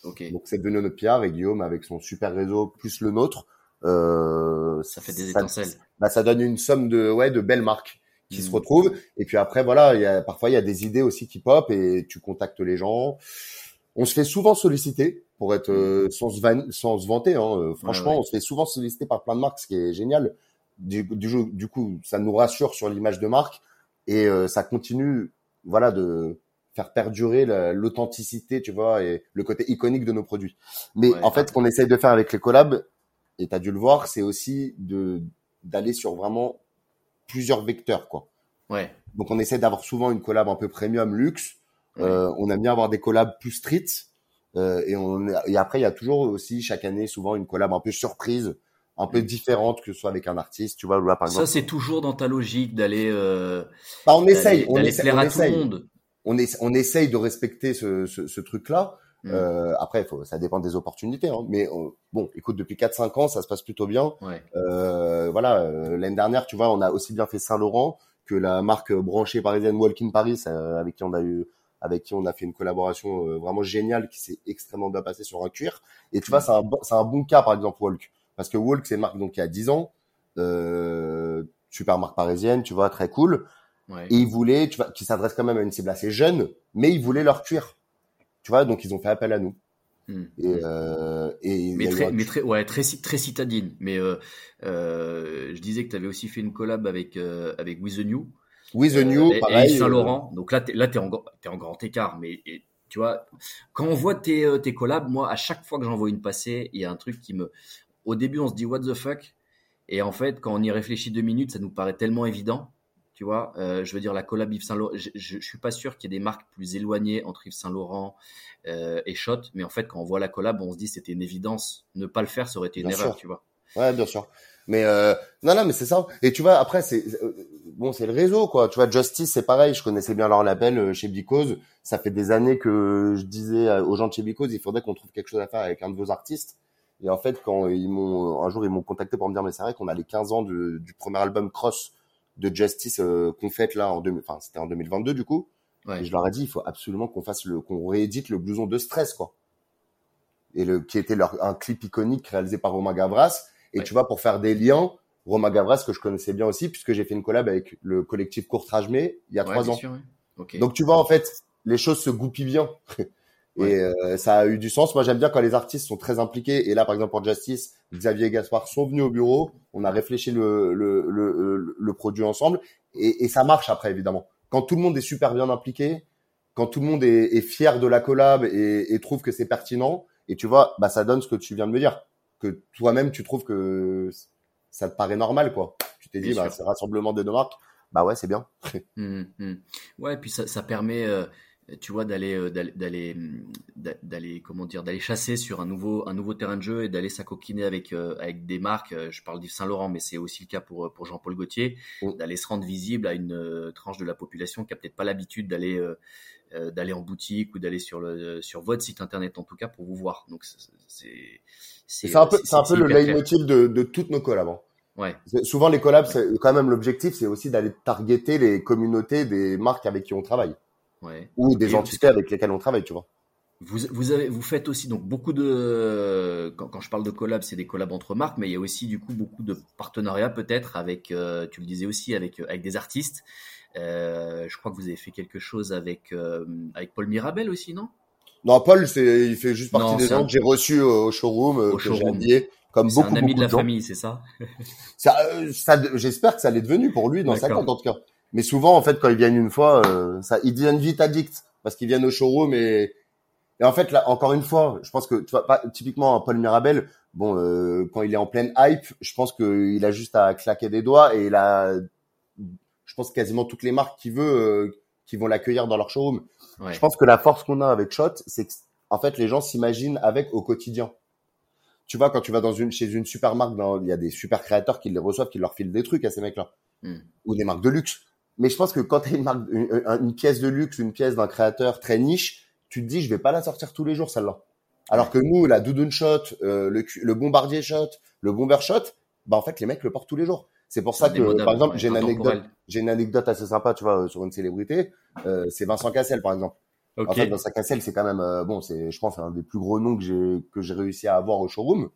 Speaker 1: Ok.
Speaker 2: Donc c'est devenu notre PR et Guillaume avec son super réseau plus le nôtre. Euh,
Speaker 1: Ça fait des étincelles.
Speaker 2: Bah, ça donne une somme de ouais de belles marques qui
Speaker 1: Mm.
Speaker 2: se retrouvent. Et puis après voilà, il y a parfois il y a des idées aussi qui pop et tu contactes les gens. On se fait souvent solliciter pour être euh, sans se van- sans se vanter. Hein. Euh, Franchement,
Speaker 1: Mm. ouais.
Speaker 2: on se fait souvent solliciter par plein de marques, ce qui est génial. Du, du, coup, ça nous rassure sur l'image de marque et euh, ça continue, voilà, de faire perdurer la- l'authenticité, tu vois, et le côté iconique de nos produits. Mais
Speaker 1: Ouais,
Speaker 2: en fait, ce qu'on essaye de faire avec les collabs, et tu as dû le voir, c'est aussi de d'aller sur vraiment plusieurs vecteurs, quoi.
Speaker 1: Ouais.
Speaker 2: Donc on essaie d'avoir souvent une collab un peu premium luxe.
Speaker 1: Ouais.
Speaker 2: Euh, on aime bien avoir des collabs plus street. Euh, et, on, et après, il y a toujours aussi chaque année souvent une collab un peu surprise, un peu différente, que ce soit avec un artiste, tu vois, là par
Speaker 1: Ça,
Speaker 2: exemple.
Speaker 1: c'est toujours dans ta logique d'aller. Euh,
Speaker 2: Bah, on essaye, on essaye, on
Speaker 1: à
Speaker 2: essaye.
Speaker 1: tout le monde.
Speaker 2: On, essa- on essaye de respecter ce, ce, ce truc-là.
Speaker 1: Mm.
Speaker 2: Euh, après, faut, ça dépend des opportunités. Hein. Mais euh, bon, écoute, depuis 4-5 ans, ça se passe plutôt bien.
Speaker 1: Ouais.
Speaker 2: Euh, voilà, euh, l'année dernière, tu vois, on a aussi bien fait Saint-Laurent que la marque branchée parisienne Walk in Paris, avec qui on a eu, avec qui on a fait une collaboration euh, vraiment géniale qui s'est extrêmement bien passée sur un cuir. Et tu vois, c'est un, c'est un bon cas, par exemple, Walk. Parce que Walk, c'est une marque donc qui a 10 ans, euh, super marque parisienne, tu vois, très cool.
Speaker 1: Ouais.
Speaker 2: Et ils voulaient, tu vois, qui s'adresse quand même à une cible assez jeune, mais ils voulaient leur cuir. Tu vois, donc ils ont fait appel à nous.
Speaker 1: Mm.
Speaker 2: Et, euh, et
Speaker 1: Mais très,
Speaker 2: un-
Speaker 1: mais très, ouais, très, ci- très citadine. Mais euh, euh, je disais que tu avais aussi fait une collab avec avec, With the New.
Speaker 2: With the New,
Speaker 1: et- et
Speaker 2: pareil.
Speaker 1: Yves Saint-Laurent. Donc là, là, t'es en, grand écart. Mais et, tu vois, quand on voit tes, tes collabs, moi, à chaque fois que j'en vois une passer, il y a un truc qui me. Au début, on se dit what the fuck? Et en fait, quand on y réfléchit deux minutes, ça nous paraît tellement évident. Tu vois, euh, je veux dire, la collab Yves Saint-Laurent, je, je, je suis pas sûr qu'il y ait des marques plus éloignées entre Yves Saint-Laurent euh, et Shot. Mais en fait, quand on voit la collab, on se dit c'était une évidence. Ne pas le faire, ça aurait été une
Speaker 2: Bien
Speaker 1: erreur,
Speaker 2: sûr.
Speaker 1: tu vois.
Speaker 2: Ouais, bien sûr. Mais euh, non, non, mais c'est ça. Et tu vois, après, c'est bon, c'est le réseau, quoi. Tu vois, Justice, c'est pareil. Je connaissais bien leur label chez Because. Ça fait des années que je disais aux gens de chez Because, il faudrait qu'on trouve quelque chose à faire avec un de vos artistes. Et en fait, quand ils m'ont un jour, ils m'ont contacté pour me dire, mais c'est vrai qu'on a les 15 ans de- du premier album Cross de Justice euh, qu'on fête là en 2000, enfin, c'était en 2022 du coup.
Speaker 1: Ouais.
Speaker 2: Et je leur ai dit, il faut absolument qu'on fasse le, qu'on réédite le blouson de stress, quoi. Et le, qui était leur, un clip iconique réalisé par Romain Gavras. Et
Speaker 1: Ouais.
Speaker 2: tu vois, pour faire des liens, Romain Gavras, que je connaissais bien aussi, puisque j'ai fait une collab avec le collectif Courtrage-Mai il y a
Speaker 1: Ouais,
Speaker 2: trois ans.
Speaker 1: sûr.
Speaker 2: Donc tu vois, en fait, les choses se goupillent bien. [LAUGHS] Et euh, ça a eu du sens. Moi, j'aime bien quand les artistes sont très impliqués. Et là, par exemple, pour Justice, Xavier et Gaspard sont venus au bureau. On a réfléchi le, le, le, le, produit ensemble. Et, et ça marche après, évidemment. Quand tout le monde est super bien impliqué, quand tout le monde est, est fier de la collab et, et trouve que c'est pertinent, et tu vois, bah, ça donne ce que tu viens de me dire. Que toi-même, tu trouves que ça te paraît normal, quoi. Tu t'es dit, bah, c'est rassemblement des deux marques. Bah ouais, c'est bien. [LAUGHS]
Speaker 1: Hum. Ouais, puis ça, ça permet, euh, tu vois, d'aller, euh, d'aller, d'aller, d'a- d'aller, comment dire, d'aller chasser sur un nouveau, un nouveau terrain de jeu et d'aller s'acoquiner avec, euh, avec des marques. euh, Je parle d'Yves Saint Laurent, mais c'est aussi le cas pour, pour Jean-Paul Gaultier,
Speaker 2: Mm.
Speaker 1: d'aller se rendre visible à une euh, tranche de la population qui a peut-être pas l'habitude d'aller, euh, d'aller en boutique ou d'aller sur le, sur votre site internet en tout cas pour vous voir. Donc c'est, c'est,
Speaker 2: un peu,
Speaker 1: c'est-
Speaker 2: un peu le leitmotiv de, de toutes nos collabs. hein.
Speaker 1: Ouais.
Speaker 2: Souvent, les collabs, c'est quand même l'objectif, c'est aussi d'aller targeter les communautés des marques avec qui on travaille
Speaker 1: Ouais.
Speaker 2: ou des
Speaker 1: Et
Speaker 2: entités avec lesquelles on travaille, tu vois.
Speaker 1: Vous, vous, avez, vous faites aussi donc beaucoup de quand, quand je parle de collab, c'est des collabs entre marques, mais il y a aussi du coup beaucoup de partenariats peut-être avec, euh, tu le disais aussi avec avec des artistes. Euh, je crois que vous avez fait quelque chose avec euh, avec Paul Mirabel aussi, non?
Speaker 2: Non, Paul, il fait juste partie
Speaker 1: Non,
Speaker 2: des gens
Speaker 1: un-
Speaker 2: que j'ai reçus au showroom, euh,
Speaker 1: Au
Speaker 2: que
Speaker 1: showroom.
Speaker 2: habillé, comme beaucoup,
Speaker 1: un ami
Speaker 2: beaucoup
Speaker 1: de la famille, c'est ça?
Speaker 2: Ça, euh, ça, j'espère que ça l'est devenu pour lui dans sa compte en tout cas. Mais souvent, en fait, quand ils viennent une fois, euh, ça, ils deviennent vite addicts parce qu'ils viennent au showroom et, et en fait, là, encore une fois, je pense que tu vois, pas, typiquement Paul Mirabel, bon, euh, quand il est en pleine hype, je pense qu'il a juste à claquer des doigts et il a, je pense quasiment toutes les marques qu'il veut, euh, qui vont l'accueillir dans leur showroom.
Speaker 1: Ouais.
Speaker 2: Je pense que la force qu'on a avec Shot, c'est que en fait les gens s'imaginent avec au quotidien. Tu vois, quand tu vas dans une chez une super marque, dans- il y a des super créateurs qui les reçoivent, qui leur filent des trucs à ces mecs-là,
Speaker 1: Hmm.
Speaker 2: ou des marques de luxe. Mais je pense que quand tu as une, marque, une, une pièce de luxe, une pièce d'un créateur très niche, tu te dis je vais pas la sortir tous les jours celle-là. Alors que nous, la doudoune shot, euh, le, le bombardier shot, le bomber shot, bah en fait les mecs le portent tous les jours. C'est pour ça que, par exemple, j'ai une anecdote, j'ai une anecdote assez sympa, tu vois, sur une célébrité. Euh, c'est Vincent Cassel, par exemple. En fait, Vincent Cassel, c'est quand même, euh, bon, c'est, je pense, un des plus gros noms que j'ai que j'ai réussi à avoir au showroom.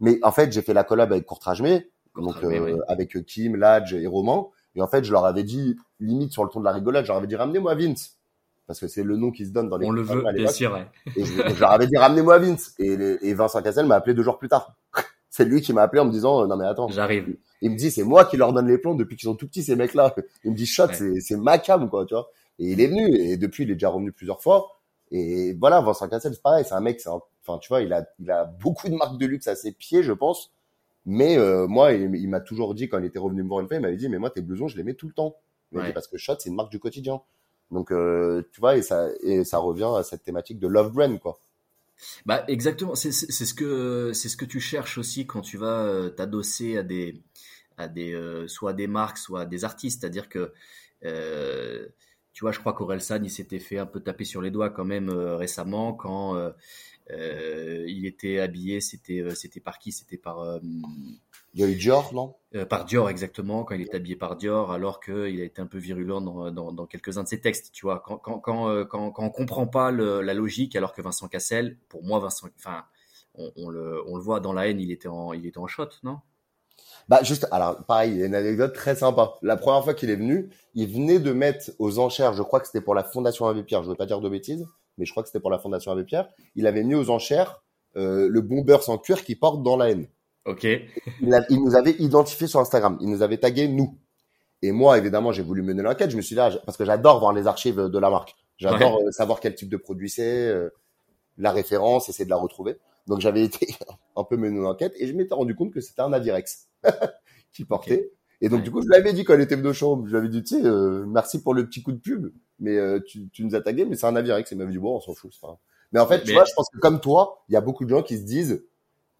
Speaker 2: Mais en fait, j'ai fait la collab avec Courtrajmé, donc euh, avec Kim, Ladj et Roman. Et en fait, je leur avais dit, limite sur le ton de la rigolade, je leur avais dit ramenez-moi Vince, parce que c'est le nom qui se donne dans les.
Speaker 1: On le veut, bien sûr.
Speaker 2: Et je, leur avais dit ramenez-moi Vince. Et, et Vincent Cassel m'a appelé deux jours plus tard. [LAUGHS] c'est lui qui m'a appelé en me disant non mais attends.
Speaker 1: J'arrive.
Speaker 2: Il me dit, c'est moi qui leur donne les plans depuis qu'ils sont tout petits, ces mecs-là. Il me dit, shot, c'est ma cam, quoi, tu vois. Et il est venu, et depuis, il est déjà revenu plusieurs fois. Et voilà, Vincent Cassel, c'est pareil, c'est un mec, enfin, tu vois, il a, il a beaucoup de marques de luxe à ses pieds, je pense. Mais euh, moi, il, m'a toujours dit, quand il était revenu me voir une fois, il m'avait dit, mais moi, tes blousons, je les mets tout le temps. Il parce que Shot, c'est une marque du quotidien. Donc, euh, tu vois, et ça, et ça revient à cette thématique de love brand, quoi.
Speaker 1: Bah exactement, c'est ce que c'est ce que tu cherches aussi quand tu vas euh, t'adosser à des à des euh, soit des marques, soit des artistes, c'est-à-dire que tu vois, je crois qu'Orelsan il s'était fait un peu taper sur les doigts quand même récemment quand il était habillé, c'était c'était par qui? C'était par
Speaker 2: il y a eu Dior, non?
Speaker 1: euh, Par Dior, exactement, quand il est habillé par Dior, alors qu'il a été un peu virulent dans, dans, dans quelques-uns de ses textes, tu vois. Quand, quand, quand, euh, quand, quand on comprend pas le, la logique, alors que Vincent Cassel, pour moi, Vincent, enfin, on, on, le, on le voit dans la haine, il était en, il était en shot, non?
Speaker 2: Bah juste, alors pareil, il y a une anecdote très sympa. La première fois qu'il est venu, il venait de mettre aux enchères, je crois que c'était pour la Fondation Abbé Pierre, je ne veux pas dire de bêtises, mais je crois que c'était pour la Fondation Abbé Pierre, il avait mis aux enchères euh, le bomber sans cuir qu'il porte dans la haine.
Speaker 1: Ok.
Speaker 2: il, nous avait identifié sur Instagram. Il nous avait tagué nous. Et moi, évidemment, j'ai voulu mener l'enquête. Je me suis dit, là, parce que j'adore voir les archives de la marque. J'adore euh, savoir quel type de produit c'est, euh, la référence, essayer de la retrouver. Donc, j'avais [LAUGHS] été un peu mener l'enquête et je m'étais rendu compte que c'était un Avirex [LAUGHS] qui portait. Et donc, du coup, je l'avais dit quand elle était venue au showroom. Je lui avais dit, tu sais, euh, merci pour le petit coup de pub, mais tu, tu, nous as tagué, mais c'est un Avirex. Et il m'avait dit, bon, on s'en fout. Mais en fait, tu vois, je pense que comme toi, il y a beaucoup de gens qui se disent,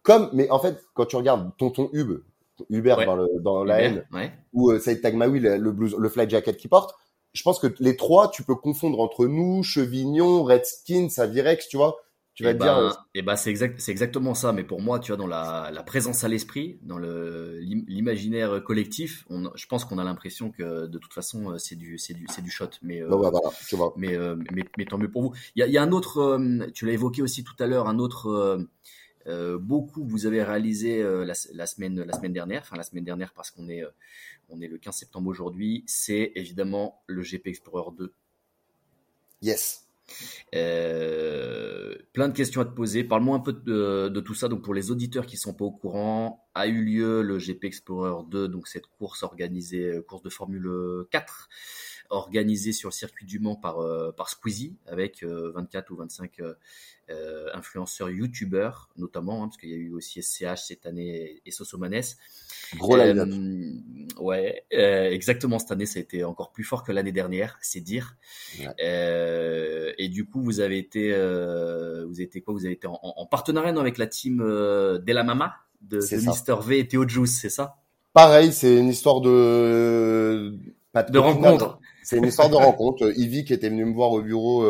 Speaker 2: comme, mais en fait, quand tu regardes Tonton Hub, Hubert dans, le, dans la haine, ou euh, Saïd Tagmaoui, le, le, blues, le fly jacket qu'il porte, je pense que les trois, tu peux confondre entre nous, Chevignon, Redskins, Savirex, tu vois. Tu vas
Speaker 1: et
Speaker 2: te dire.
Speaker 1: Ben, et ben, c'est exact, c'est exactement ça. Mais pour moi, tu vois, dans la, la présence à l'esprit, dans le l'imaginaire collectif, on, je pense qu'on a l'impression que de toute façon, euh, c'est du, c'est du, c'est du shot. Mais,
Speaker 2: euh, voilà, tu vois.
Speaker 1: mais, euh, mais, mais, tant mieux pour vous. Il y a, y a un autre, euh, tu l'as évoqué aussi tout à l'heure, un autre euh, beaucoup vous avez réalisé euh, la, semaine la semaine dernière, enfin la semaine dernière parce qu'on est euh, on est le 15 septembre aujourd'hui, c'est évidemment le GP Explorer 2.
Speaker 2: Yes.
Speaker 1: Plein de questions à te poser. Parle-moi un peu de, tout ça. Donc pour les auditeurs qui sont pas au courant, a eu lieu le GP Explorer 2, donc cette course organisée, course de Formule 4 organisée sur le circuit du Mans par, par Squeezie avec 24 ou 25 euh, influenceurs youtubeurs notamment, hein, parce qu'il y a eu aussi SCH cette année et Sosomanes.
Speaker 2: Gros euh,
Speaker 1: Ouais, euh, exactement. Cette année, ça a été encore plus fort que l'année dernière, c'est dire. Euh, et du coup, vous avez été, euh, vous avez été quoi? Vous avez été en, en partenariat avec la team euh, la Mama de, de Mister V et Théo Juice, c'est ça?
Speaker 2: Pareil, c'est une histoire de
Speaker 1: de, rencontre.
Speaker 2: C'est une histoire de rencontre. Ivy qui était venu me voir au bureau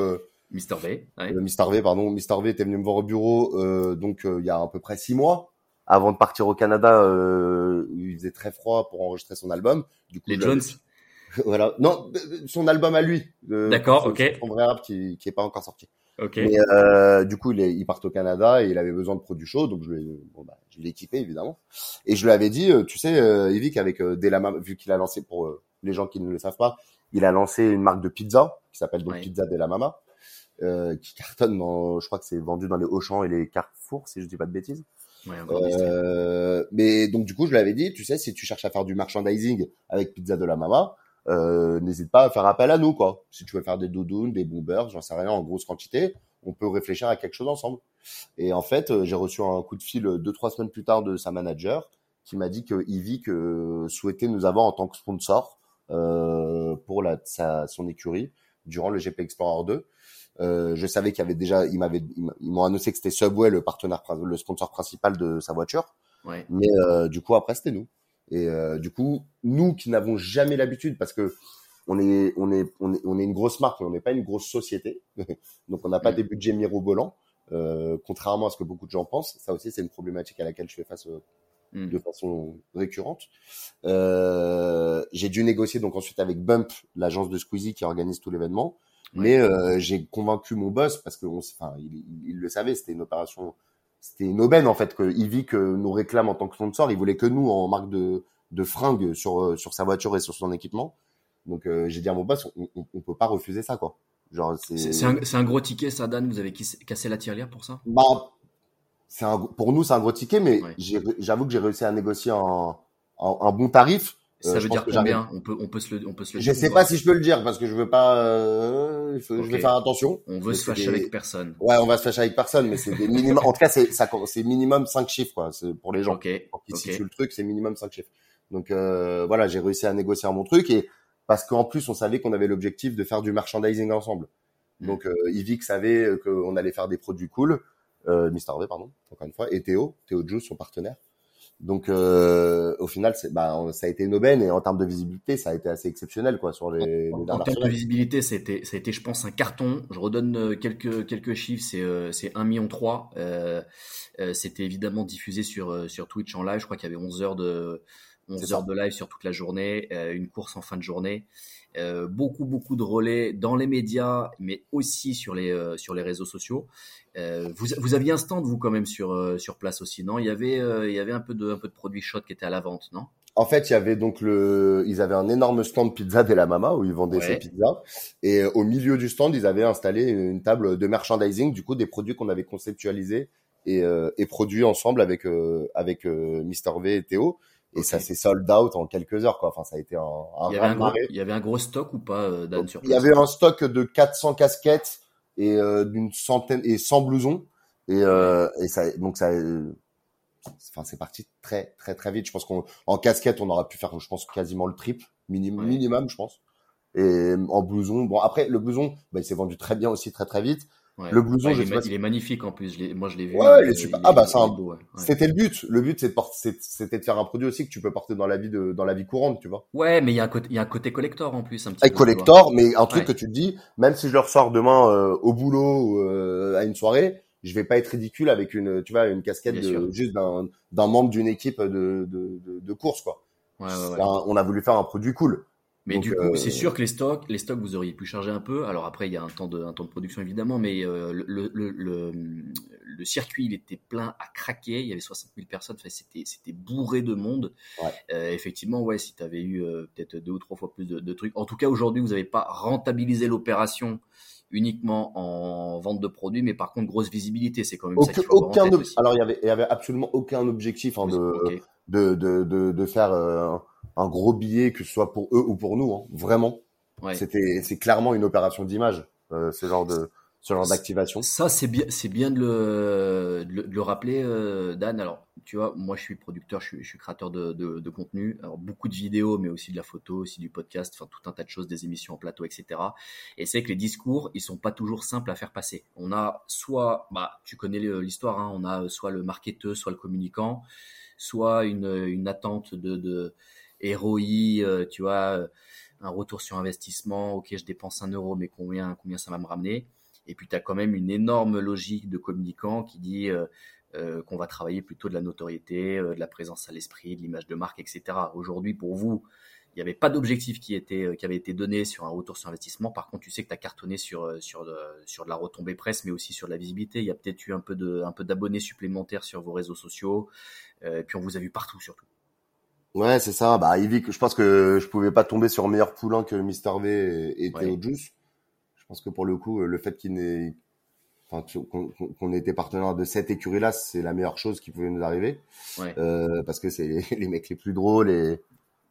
Speaker 1: Mister V.
Speaker 2: Ouais. Euh, Mister V, pardon. Mister V était venu me voir au bureau euh, donc euh, il y a à peu près six mois avant de partir au Canada. Euh, il faisait très froid pour enregistrer son album.
Speaker 1: Du coup, les Jones. [LAUGHS]
Speaker 2: voilà. Non, son album à lui.
Speaker 1: D'accord, ok.
Speaker 2: Son vrai rap qui qui est pas encore sorti.
Speaker 1: Ok.
Speaker 2: Mais euh, du coup, il, est, il part au Canada et il avait besoin de produits chauds, donc je l'ai, bon, bah, je l'ai équipé évidemment. Et je lui avais dit, tu sais, euh, Evic avec euh, Delama, vu qu'il a lancé pour les gens qui ne le savent pas, il a lancé une marque de pizza qui s'appelle donc Pizza Della Mama. Euh, qui cartonne dans, je crois que c'est vendu dans les Auchan et les Carrefour, si je dis pas de bêtises.
Speaker 1: Ouais,
Speaker 2: euh, mais donc du coup, je l'avais dit, tu sais, si tu cherches à faire du merchandising avec Pizza de la Mama, euh, n'hésite pas à faire appel à nous, quoi. Si tu veux faire des doudounes, des boomers, j'en sais rien, en grosse quantité, on peut réfléchir à quelque chose ensemble. Et en fait, euh, j'ai reçu un coup de fil deux trois semaines plus tard de sa manager qui m'a dit que Ivy que souhaitait nous avoir en tant que sponsor euh, pour la, sa, son écurie durant le GP Explorer 2. Euh, je savais qu'il y avait déjà, ils m'avaient, ils m'ont annoncé que c'était Subway le partenaire, le sponsor principal de sa voiture.
Speaker 1: Ouais.
Speaker 2: Mais euh, du coup après c'était nous. Et euh, du coup nous qui n'avons jamais l'habitude parce que on est, on est, on est, on est une grosse marque, mais on n'est pas une grosse société, [LAUGHS] donc on n'a pas mm. des budgets mirobolants. Euh, contrairement à ce que beaucoup de gens pensent, ça aussi c'est une problématique à laquelle je fais face hmm. de façon récurrente. Euh, j'ai dû négocier donc ensuite avec Bump, l'agence de Squeezie qui organise tout l'événement. Mais euh, j'ai convaincu mon boss parce que enfin, il, il, le savait, c'était une opération, c'était une aubaine en fait que il vit que nous réclame en tant que sponsor. Il voulait que nous en marque de, de fringues sur sur sa voiture et sur son équipement. Donc euh, j'ai dit à mon boss, on, on, peut pas refuser ça quoi.
Speaker 1: Genre c'est un, un, gros ticket ça Dan, vous avez cassé la tirelire pour ça?
Speaker 2: Bah c'est un pour nous c'est un gros ticket, mais j'avoue que j'ai réussi à négocier un, un, un bon tarif
Speaker 1: ça euh, veut dire combien? On peut, on peut se le, on peut se le
Speaker 2: Je sais pas si je peux le dire parce que je veux pas. Euh, je vais faire attention.
Speaker 1: On veut se fâcher avec personne.
Speaker 2: Ouais, on va se fâcher avec personne, mais c'est des minimum. en tout cas, c'est ça, c'est minimum 5 chiffres quoi. C'est pour les gens.
Speaker 1: Ok.
Speaker 2: Pour qu'ils situent le truc, c'est minimum 5 chiffres. Donc euh, voilà, j'ai réussi à négocier mon truc et parce qu'en plus, on savait qu'on avait l'objectif de faire du merchandising ensemble. Hmm. Donc euh, Yvick savait qu'on allait faire des produits cool. Euh, Mister V, pardon, encore une fois, et Théo, Théo Juice, son partenaire. Donc euh, au final, bah, ça a été une aubaine et en termes de visibilité, ça a été assez exceptionnel quoi sur les.
Speaker 1: En, en termes de visibilité, ça a, été, ça a été, je pense, un carton. Je redonne euh, quelques quelques chiffres. C'est euh, c'est 1 million 3. Euh, C'était évidemment diffusé sur sur Twitch en live. Je crois qu'il y avait 11 heures de 11 heures de live sur toute la journée, une course en fin de journée. Euh, beaucoup beaucoup de relais dans les médias, mais aussi sur les euh, sur les réseaux sociaux. Euh, vous, vous aviez un stand vous quand même sur sur place aussi, non? Il y avait il y avait un peu de un peu de produits shot qui étaient à la vente, non?
Speaker 2: En fait, il y avait donc le, ils avaient un énorme stand pizza de la Mama où ils vendaient ses pizzas. Et au milieu du stand, ils avaient installé une table de merchandising, du coup, des produits qu'on avait conceptualisés et, et produits ensemble avec avec Mister V et Théo. Et ça s'est sold out en quelques heures, quoi. Enfin, ça a été un, un
Speaker 1: il, y avait un gros, il y avait un gros stock ou pas, euh,
Speaker 2: Il y avait un stock de 400 casquettes et euh, d'une centaine et 100 blousons. Et, euh, et ça, donc ça, enfin, c'est parti très, très, très vite. Je pense qu'en casquette, on aurait pu faire, je pense, quasiment le triple, minimum, minimum, je pense. Et en blouson, bon, après, le blouson, bah, il s'est vendu très bien aussi, très, très vite.
Speaker 1: Le blouson, il, est, il est magnifique en plus. moi, je l'ai vu.
Speaker 2: Ouais, il est super. ah bah ça. C'était le but. Le but, c'était de faire un produit aussi que tu peux porter dans la vie de, dans la vie courante, tu vois.
Speaker 1: Ouais, mais il y a un côté, il y a un côté collector en plus, un
Speaker 2: petit. collector, mais un truc que tu te dis, même si je le ressors demain euh, au boulot ou euh, à une soirée, je vais pas être ridicule avec une, tu vois, une casquette de, juste d'un, d'un membre d'une équipe de, de, de, de course, quoi.
Speaker 1: Ouais, ouais,
Speaker 2: on a voulu faire un produit cool.
Speaker 1: Mais du coup, c'est euh, sûr que les stocks, les stocks, vous auriez pu charger un peu. Alors après, il y a un temps de, un temps de production évidemment, mais euh, le, le, le, le, circuit, il était plein à craquer. Il y avait 60 000 personnes. Enfin, c'était, c'était bourré de monde.
Speaker 2: Ouais.
Speaker 1: Euh, effectivement, ouais, si tu avais eu euh, peut-être deux ou trois fois plus de, de trucs. En tout cas, aujourd'hui, vous n'avez pas rentabilisé l'opération uniquement en vente de produits, mais par contre grosse visibilité. C'est quand même
Speaker 2: aucun,
Speaker 1: ça qu'il
Speaker 2: faut aucun. Alors il y avait, il y avait absolument aucun objectif hein, de, okay. de, de, de, de faire un gros billet, que ce soit pour eux ou pour nous, hein, vraiment.
Speaker 1: Ouais.
Speaker 2: C'était, c'est clairement une opération d'image, euh, ce genre de, ce genre d'activation.
Speaker 1: Ça, c'est bien, c'est bien de le, de le, rappeler, euh, Dan. Alors, tu vois, moi, je suis producteur, je suis, je suis créateur de, de, de, contenu. Alors, beaucoup de vidéos, mais aussi de la photo, aussi du podcast, enfin, tout un tas de choses, des émissions en plateau, etc. Et c'est que les discours, ils sont pas toujours simples à faire passer. On a soit, bah, tu connais l'histoire, hein, on a soit le marketeur, soit le communicant, soit une, une attente de, de ROI, euh, tu vois, euh, un retour sur investissement, ok, je dépense un euro, mais combien, combien ça va me ramener? Et puis, tu as quand même une énorme logique de communicant qui dit euh, qu'on va travailler plutôt de la notoriété, de la présence à l'esprit, de l'image de marque, etc. Aujourd'hui, pour vous, il n'y avait pas d'objectif qui qui avait été donné sur un retour sur investissement. Par contre, tu sais que tu as cartonné sur sur de, sur de la retombée presse, mais aussi sur de la visibilité. Il y a peut-être eu un peu d'abonnés supplémentaires sur vos réseaux sociaux. Euh, puis on vous a vu partout surtout.
Speaker 2: Ouais, c'est ça. Bah, Yvick, je pense que je pouvais pas tomber sur meilleur poulain que Mister V et, et ouais. Théo Juice. Je pense que pour le coup, le fait qu'il n'ait, enfin, qu'on qu ait été partenaire de cette écurie-là, c'est la meilleure chose qui pouvait nous arriver.
Speaker 1: Ouais.
Speaker 2: Euh, parce que c'est [LAUGHS] les, mecs les plus drôles et,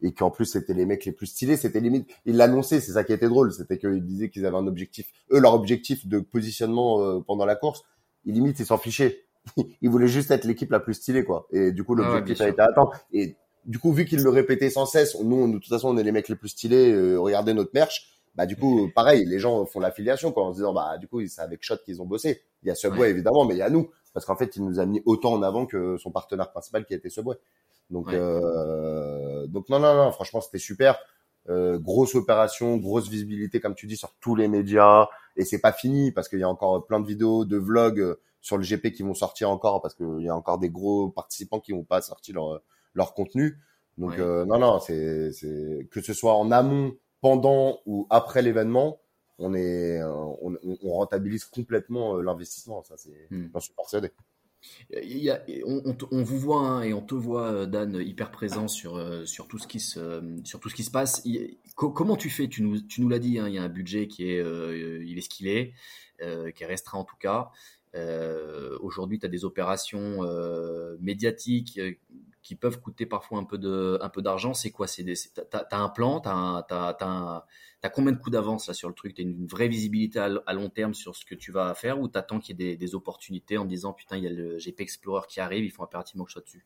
Speaker 2: et qu'en plus c'était les mecs les plus stylés. C'était limite, ils l'annonçaient, c'est ça qui était drôle, c'était qu'ils disaient qu'ils avaient un objectif, eux leur objectif de positionnement euh, pendant la course, ils limite ils s'en fichaient. [LAUGHS] ils voulaient juste être l'équipe la plus stylée quoi. Et du coup l'objectif ah ouais, a été atteint. Et du coup, vu qu'il le répétait sans cesse, nous, de toute façon, on est les mecs les plus stylés, euh, regardez notre merch. Bah, du coup, pareil, les gens font l'affiliation, quoi, en se disant, bah, du coup, c'est avec Shot qu'ils ont bossé. Il y a Subway, ouais. évidemment, mais il y a nous. Parce qu'en fait, il nous a mis autant en avant que son partenaire principal qui était Subway. Donc, ouais. euh, donc, non, non, non, franchement, c'était super. euh, grosse opération, grosse visibilité, comme tu dis, sur tous les médias. Et c'est pas fini parce qu'il y a encore plein de vidéos, de vlogs euh, sur le GP qui vont sortir encore parce qu'il y a encore des gros participants qui vont pas sortir leur, leur contenu. Donc euh, non, non, c'est, que ce soit en amont, pendant ou après l'événement, on est, on, on rentabilise complètement l'investissement. Ça, c'est, hmm. j'en suis persuadé.
Speaker 1: Il y a, on, on, vous voit hein, et on te voit, euh, Dan, hyper présent sur, euh, sur, tout, ce qui se, sur tout ce qui se passe. comment tu fais? Tu nous, tu nous l'as dit, hein, il y a un budget qui est, euh, il est ce qu'il est, qui est restreint en tout cas. Aujourd'hui, tu as des opérations médiatiques qui peuvent coûter parfois un peu de, un peu d'argent. C'est quoi? C'est t'as, as un plan, t'as, as, combien de coups d'avance là sur le truc? T'as une vraie visibilité à, long terme sur ce que tu vas faire ou t'attends qu'il y ait des, opportunités en disant putain il y a le GP Explorer qui arrive, il faut impérativement que je sois dessus?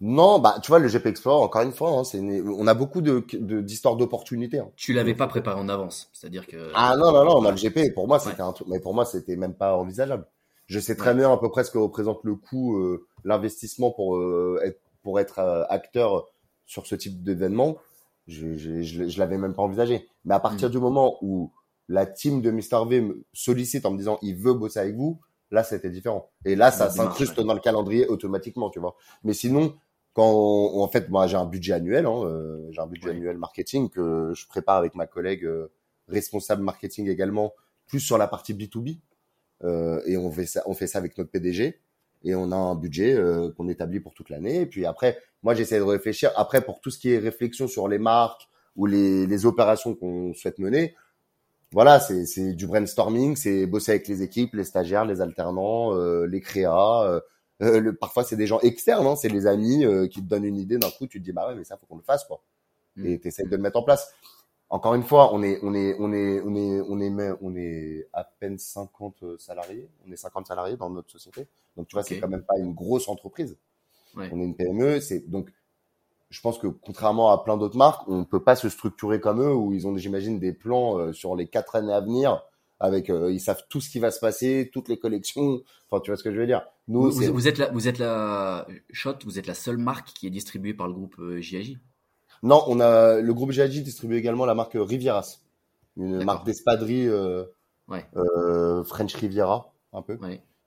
Speaker 2: Non, bah tu vois le GP Explorer encore une fois, hein, c'est on a beaucoup de d'histoires d'opportunités. Hein.
Speaker 1: Tu l'avais pas préparé en avance, c'est-à-dire que
Speaker 2: ah non non non, on a le GP. Pour moi c'était un truc, mais pour moi c'était même pas envisageable. Je sais très bien à peu près ce que représente le coût, euh, l'investissement pour euh, être pour être euh, acteur sur ce type d'événement je, je, je, l'avais même pas envisagé. Mais à partir mm. du moment où la team de Mr V me sollicite en me disant il veut bosser avec vous, là c'était différent. Et là ça s'incruste dans le calendrier automatiquement, tu vois. Mais sinon, quand en fait moi j'ai un budget annuel, hein, euh, j'ai un budget annuel marketing que je prépare avec ma collègue euh, responsable marketing également, plus sur la partie B2B. Euh, et on fait ça, on fait ça avec notre PDG et on a un budget euh, qu'on établit pour toute l'année. Et puis après, moi, j'essaie de réfléchir. Après, pour tout ce qui est réflexion sur les marques ou les, les opérations qu'on souhaite mener, voilà, c'est du brainstorming, c'est bosser avec les équipes, les stagiaires, les alternants, euh, les créas. Euh, euh, le, parfois, c'est des gens externes, hein, c'est les amis qui te donnent une idée. D'un coup, tu te dis, bah ouais, mais ça, faut qu'on le fasse, quoi. Mm. Et tu essaies de le mettre en place encore une fois, on est, on est, on est, on est, on est, on est à peine 50 salariés. On est 50 salariés dans notre société. Donc, tu vois, c'est quand même pas une grosse entreprise. On est une PME. C'est donc, je pense que contrairement à plein d'autres marques, on peut pas se structurer comme eux où ils ont, j'imagine, des plans euh, sur les quatre années à venir. Avec, euh, ils savent tout ce qui va se passer, toutes les collections. Enfin, tu vois ce que je veux dire?
Speaker 1: Nous, vous, vous, êtes la, vous êtes la Shot, vous êtes la seule marque qui est distribuée par le groupe euh, JAJ.
Speaker 2: Non, on a le groupe GAJ distribue également la marque Rivieras, une marque d'espadrilles euh, euh, French Riviera un peu,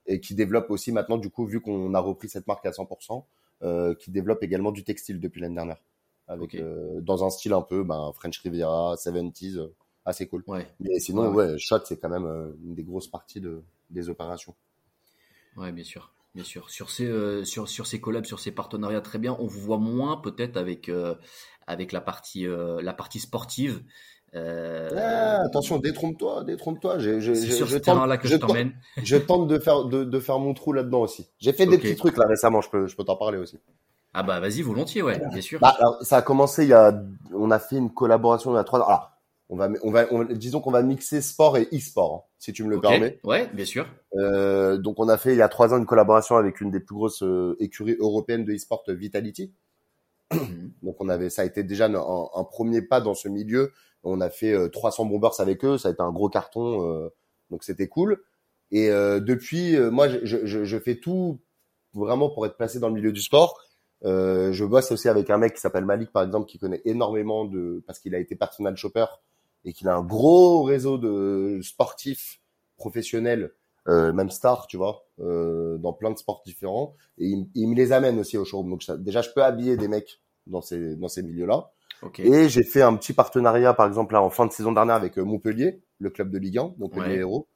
Speaker 2: et qui développe aussi maintenant du coup vu qu'on a repris cette marque à 100%, euh, qui développe également du textile depuis l'année dernière, avec euh, dans un style un peu ben, French Riviera, 70s, euh, assez cool. Mais sinon ouais, Shot c'est quand même une des grosses parties de des opérations.
Speaker 1: Ouais, bien sûr. Bien sûr. Sur ces, sur, sur ces collabs, sur ces partenariats, très bien. On vous voit moins peut-être avec, avec la partie, euh, la partie sportive.
Speaker 2: Euh, ah, attention, détrompe-toi, détrompe-toi. C'est
Speaker 1: sur ce terrain-là que je, t'emmène.
Speaker 2: je tente de faire, de, de faire mon trou là-dedans aussi. J'ai fait des petits trucs là récemment, je peux, je peux t'en parler aussi.
Speaker 1: Ah bah vas-y, volontiers, ouais, bien sûr.
Speaker 2: Bah, alors, ça a commencé il y a, on a fait une collaboration il y a trois ans. Alors, on va, on va, disons qu'on va mixer sport et e-sport, hein, si tu me le permets.
Speaker 1: Ouais, bien sûr.
Speaker 2: Euh, donc on a fait il y a trois ans une collaboration avec une des plus grosses euh, écuries européennes de e-sport, Vitality. Mhm. [CLEARS THROAT] Donc on avait, ça a été déjà un, premier pas dans ce milieu. On a fait 300 euh, bombers avec eux, ça a été un gros carton, euh, donc c'était cool. Et euh, depuis, moi, je, je, je, fais tout vraiment pour être placé dans le milieu du sport. je bosse aussi avec un mec qui s'appelle Malik, par exemple, qui connaît énormément de, parce qu'il a été personal shopper et qu'il a un gros réseau de sportifs professionnels, même stars, tu vois, dans plein de sports différents. Et il, il, me les amène aussi au showroom. Donc déjà, je peux habiller des mecs dans ces dans ces milieux-là. Et j'ai fait un petit partenariat, par exemple, là, en fin de saison dernière avec euh, Montpellier, le club de Ligue 1, donc les Héros.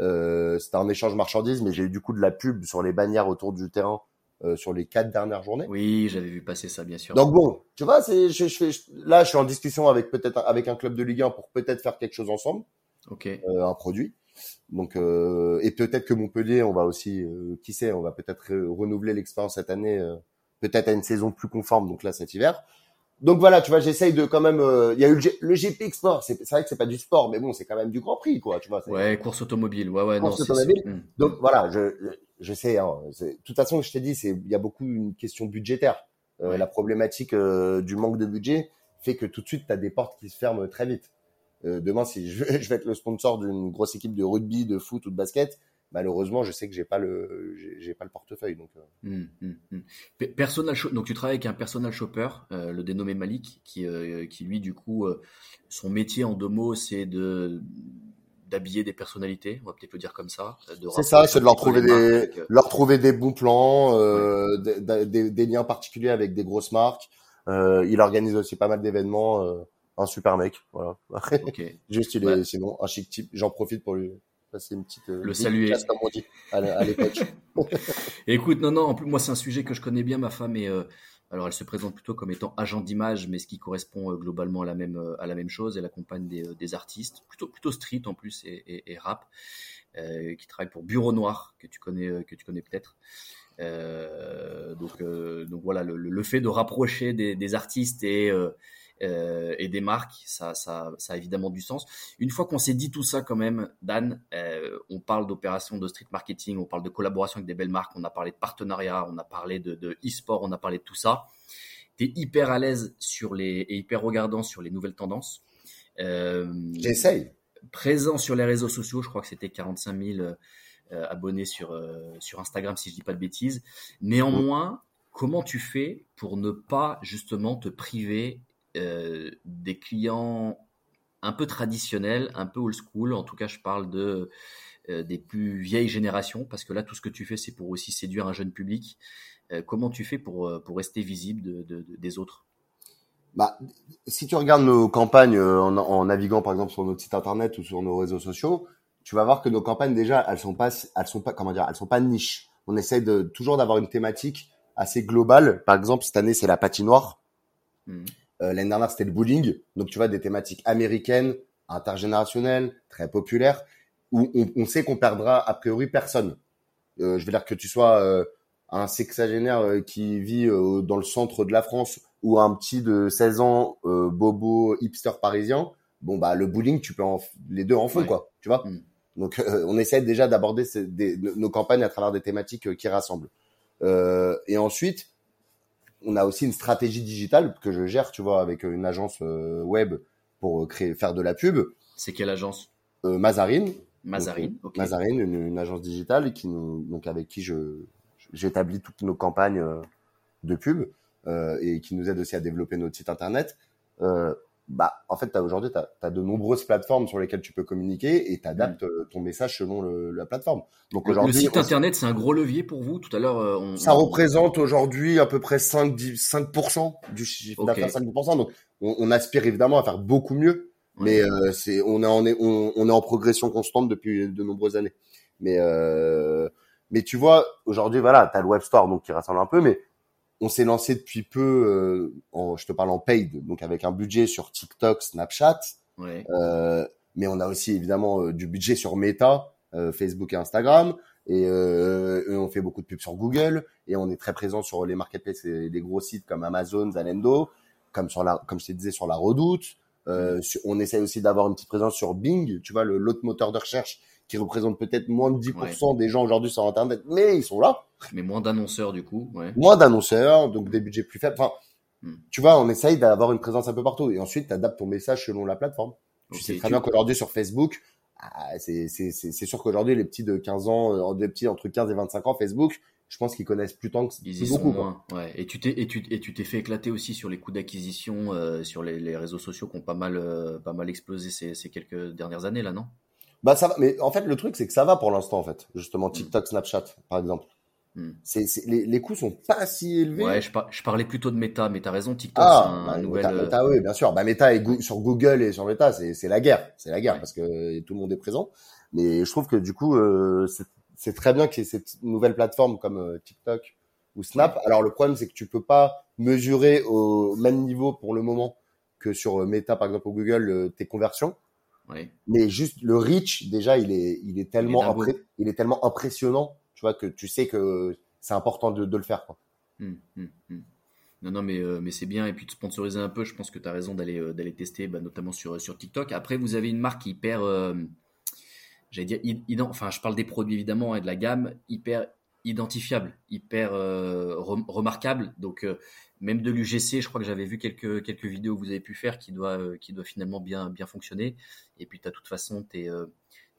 Speaker 2: Euh, C'était un échange marchandises, mais j'ai eu du coup de la pub sur les bannières autour du terrain euh, sur les quatre dernières journées.
Speaker 1: Oui, j'avais vu passer ça, bien sûr.
Speaker 2: Donc bon, tu vois, c'est, je, je, fais, là, je suis en discussion avec peut-être avec un club de Ligue 1 pour peut-être faire quelque chose ensemble.
Speaker 1: Ok.
Speaker 2: Euh, un produit. Donc euh, et peut-être que Montpellier, on va aussi, euh, qui sait, on va peut-être renouveler l'expérience cette année peut-être à une saison plus conforme, donc là cet hiver. Donc voilà, tu vois, j'essaye de quand même. Euh, il y a eu le, GP Sport. C'est vrai que c'est pas du sport, mais bon, c'est quand même du Grand Prix, quoi. Tu vois.
Speaker 1: Ouais, course automobile. Ouais, ouais,
Speaker 2: course automobile. Hmm. Donc voilà, je, je sais. Hein, de toute façon, je t'ai dit, c'est il y a beaucoup une question budgétaire. Euh, La problématique euh, du manque de budget fait que tout de suite, tu as des portes qui se ferment très vite. Euh, demain, si je, [LAUGHS] je vais être le sponsor d'une grosse équipe de rugby, de foot ou de basket, malheureusement, je sais que j'ai pas le, j'ai pas le portefeuille. Donc,
Speaker 1: mmh, mmh, mmh. Personal donc tu travailles avec un personal shopper, le dénommé Malik, qui, qui lui, du coup, son métier en deux mots, c'est de d'habiller des personnalités, on va peut-être le dire comme ça.
Speaker 2: C'est ça, c'est de leur trouver des, leur trouver des bons plans, euh, des, des, liens particuliers avec des grosses marques. Euh, il organise aussi pas mal d'événements. Euh, un super mec, voilà. [LAUGHS] Juste, il est sinon un chic type. J'en profite pour lui passer une petite
Speaker 1: le saluer comme on dit à [LAUGHS] Écoute, non, non. En plus, moi, c'est un sujet que je connais bien. Ma femme est alors, elle se présente plutôt comme étant agent d'image, mais ce qui correspond euh, globalement à la même, euh, à la même chose. Elle accompagne des, euh, des artistes, plutôt, plutôt street en plus et, rap, qui travaillent pour Bureau Noir, que tu connais, que tu connais peut-être. donc, donc voilà, le, le, fait de rapprocher des, des artistes et euh, et des marques, ça, ça, ça, a évidemment du sens. Une fois qu'on s'est dit tout ça quand même, Dan, euh, on parle d'opérations de street marketing, on parle de collaboration avec des belles marques, on a parlé de partenariat, on a parlé de, e-sport, on a parlé de tout ça. Tu es hyper à l'aise sur les, et hyper regardant sur les nouvelles tendances.
Speaker 2: Euh, J'essaye.
Speaker 1: Présent sur les réseaux sociaux, je crois que c'était 45 000 euh, abonnés sur, sur Instagram, si je dis pas de bêtises. Néanmoins, comment tu fais pour ne pas justement te priver des clients un peu traditionnels, un peu old school. En tout cas, je parle de euh, des plus vieilles générations, parce que là, tout ce que tu fais, c'est pour aussi séduire un jeune public. Euh, comment tu fais pour, pour rester visible de, des autres?
Speaker 2: Bah, si tu regardes nos campagnes en, naviguant par exemple sur notre site internet ou sur nos réseaux sociaux, tu vas voir que nos campagnes déjà elles sont pas elles sont pas comment dire elles sont pas niches. On essaie de toujours d'avoir une thématique assez globale. Par exemple cette année c'est la patinoire. Mmh. Euh, l'année dernière, c'était le bowling. Donc, tu vois, des thématiques américaines, intergénérationnelles, très populaires, où on, sait qu'on perdra a priori personne. Euh, je veux dire que tu sois euh, un sexagénaire qui vit dans le centre de la France ou un petit de 16 ans, bobo, hipster parisien, bon, bah, le bowling, tu peux en, les deux en font, quoi. Tu vois? Mm. Donc, on essaie déjà d'aborder nos campagnes à travers des thématiques qui rassemblent. et ensuite, on a aussi une stratégie digitale que je gère, tu vois, avec une agence euh, web pour euh, créer, faire de la pub.
Speaker 1: C'est quelle agence?
Speaker 2: Euh, Mazarine.
Speaker 1: Mazarine,
Speaker 2: ok. Mazarine, une, agence digitale qui nous, donc avec qui je j'établis toutes nos campagnes de pub et qui nous aide aussi à développer notre site internet bah, en fait, aujourd'hui, tu as, de nombreuses plateformes sur lesquelles tu peux communiquer et tu adaptes euh, ton message selon la plateforme.
Speaker 1: Donc aujourd'hui, le site internet, c'est un gros levier pour vous. Tout à l'heure, euh, on,
Speaker 2: ça représente aujourd'hui à peu près 5, 5% du chiffre d'affaires, 5%. Donc, on, aspire évidemment à faire beaucoup mieux, mais euh, c'est on est en on, on, est en progression constante depuis de nombreuses années. Mais euh, mais tu vois, aujourd'hui, voilà, tu as le web store donc qui rassemble un peu, mais on s'est lancé depuis peu, euh, en, je te parle en paid, donc avec un budget sur TikTok, Snapchat, euh, mais on a aussi évidemment euh, du budget sur Meta, Facebook et Instagram, et, on fait beaucoup de pubs sur Google, et on est très présent sur les marketplaces et les gros sites comme Amazon, Zalendo, comme sur la, comme je te disais sur la Redoute. on essaye aussi d'avoir une petite présence sur Bing, tu vois, l'autre moteur de recherche qui représente peut-être moins de 10% des gens aujourd'hui sur Internet, mais ils sont là.
Speaker 1: Mais moins d'annonceurs du coup.
Speaker 2: Ouais. Moins d'annonceurs, donc des budgets plus faibles. Enfin, hmm. tu vois, on essaye d'avoir une présence un peu partout. Et ensuite, tu adaptes ton message selon la plateforme. Tu sais très bien qu'aujourd'hui sur Facebook, ah, c'est sûr qu'aujourd'hui, les petits de 15 ans, des euh, petits entre 15 et 25 ans, Facebook, je pense qu'ils connaissent plus tant que
Speaker 1: Ils y beaucoup. moins. Ouais. Et tu t'es et tu et tu t'es fait éclater aussi sur les coûts d'acquisition euh, sur les, les, réseaux sociaux qui ont pas mal euh, pas mal explosé ces, ces quelques dernières années là, non?
Speaker 2: Bah ça va, mais en fait le truc c'est que ça va pour l'instant en fait. Justement hmm. TikTok, Snapchat par exemple. Hmm. C'est, les, les coûts sont pas si élevés.
Speaker 1: Ouais, je, je parlais plutôt de Meta, mais t'as raison, TikTok ah, c'est un bah, nouvel.
Speaker 2: Meta, Meta, oui, bien sûr. Bah Meta et sur Google et sur Meta, c'est, c'est la guerre, c'est la guerre parce que tout le monde est présent. Mais je trouve que du coup, euh, c'est, c'est très bien qu'il y ait cette nouvelle plateforme comme euh, TikTok ou Snap. Alors le problème c'est que tu peux pas mesurer au même niveau pour le moment que sur euh, Meta par exemple ou Google euh, tes conversions. Mais juste le reach, déjà, il est, il est tellement, il est, tellement impressionnant, tu vois, que tu sais que c'est important de, de, le faire. Quoi. Hum,
Speaker 1: hum, hum. Non, non, mais, euh, mais c'est bien. Et puis de sponsoriser un peu, je pense que tu as raison d'aller euh, d'aller tester, bah, notamment sur, sur TikTok. Après, vous avez une marque hyper, euh, j'allais dire, enfin, je parle des produits évidemment et de la gamme, hyper identifiable, hyper remarquable. Donc, même de l'UGC, je crois que j'avais vu quelques, quelques vidéos que vous avez pu faire qui doit, euh, qui doit finalement bien, bien fonctionner. Et puis, tu as de toute façon tes, euh,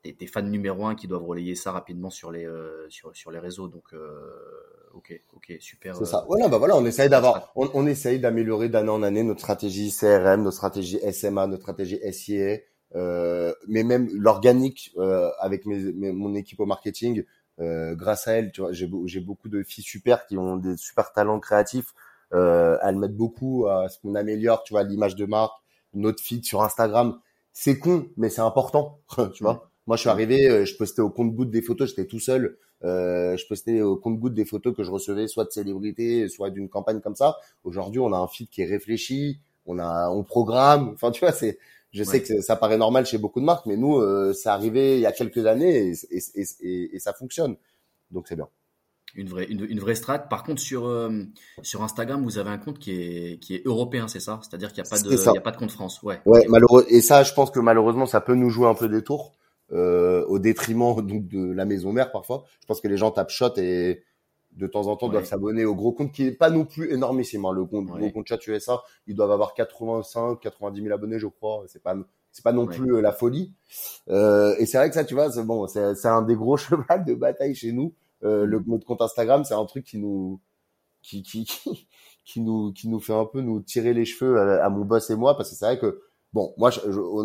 Speaker 1: tes, fans numéro un qui doivent relayer ça rapidement sur les, sur, sur les réseaux. Donc, ok, ok, super.
Speaker 2: C'est ça. Voilà, bah voilà, on essaye d'avoir, on, on essaye d'améliorer d'année en année notre stratégie CRM, notre stratégie SMA, notre stratégie SIA. Euh, mais même l'organique euh, avec mes, mon équipe au marketing, euh, grâce à elle, tu vois, j'ai, j'ai beaucoup de filles super qui ont des super talents créatifs. Euh, elles mettent beaucoup à ce qu'on améliore, tu vois, l'image de marque, notre feed sur Instagram. C'est con, mais c'est important, [LAUGHS] tu vois. Moi, je suis arrivé, euh, je postais au compte-goutte des photos, j'étais tout seul. Euh, je postais au compte-goutte des photos que je recevais, soit de célébrités, soit d'une campagne comme ça. Aujourd'hui, on a un feed qui est réfléchi, on a, on programme. Enfin, tu vois, c'est, je sais que ça paraît normal chez beaucoup de marques, mais nous, euh, c'est arrivé il y a quelques années et, et, et, et ça fonctionne. Donc c'est bien.
Speaker 1: Une vraie, une, une, vraie strat. Par contre, sur, euh, sur Instagram, vous avez un compte qui est, qui est européen, c'est ça? C'est-à-dire qu'il n'y a, pas de, il y a pas de compte France. Ouais,
Speaker 2: ouais malheureux. Et ça, je pense que malheureusement, ça peut nous jouer un peu des tours euh, au détriment [LAUGHS] donc, de la maison mère parfois. Je pense que les gens tapent shot et de temps en temps doivent s'abonner au gros compte qui est pas non plus énormissime. Hein. Le compte, gros compte chat USA, ils doivent avoir 85, 90 000 abonnés, je crois. C'est pas, c'est pas non plus euh, la folie. Euh, et c'est vrai que ça, tu vois, c'est bon, c'est, c'est un des gros [LAUGHS] chevaux de bataille chez nous. Euh, le, notre compte Instagram, c'est un truc qui nous, qui, qui, [LAUGHS] qui, qui, nous, qui nous fait un peu nous tirer les cheveux à, mon boss et moi, parce que c'est vrai que bon, moi, je,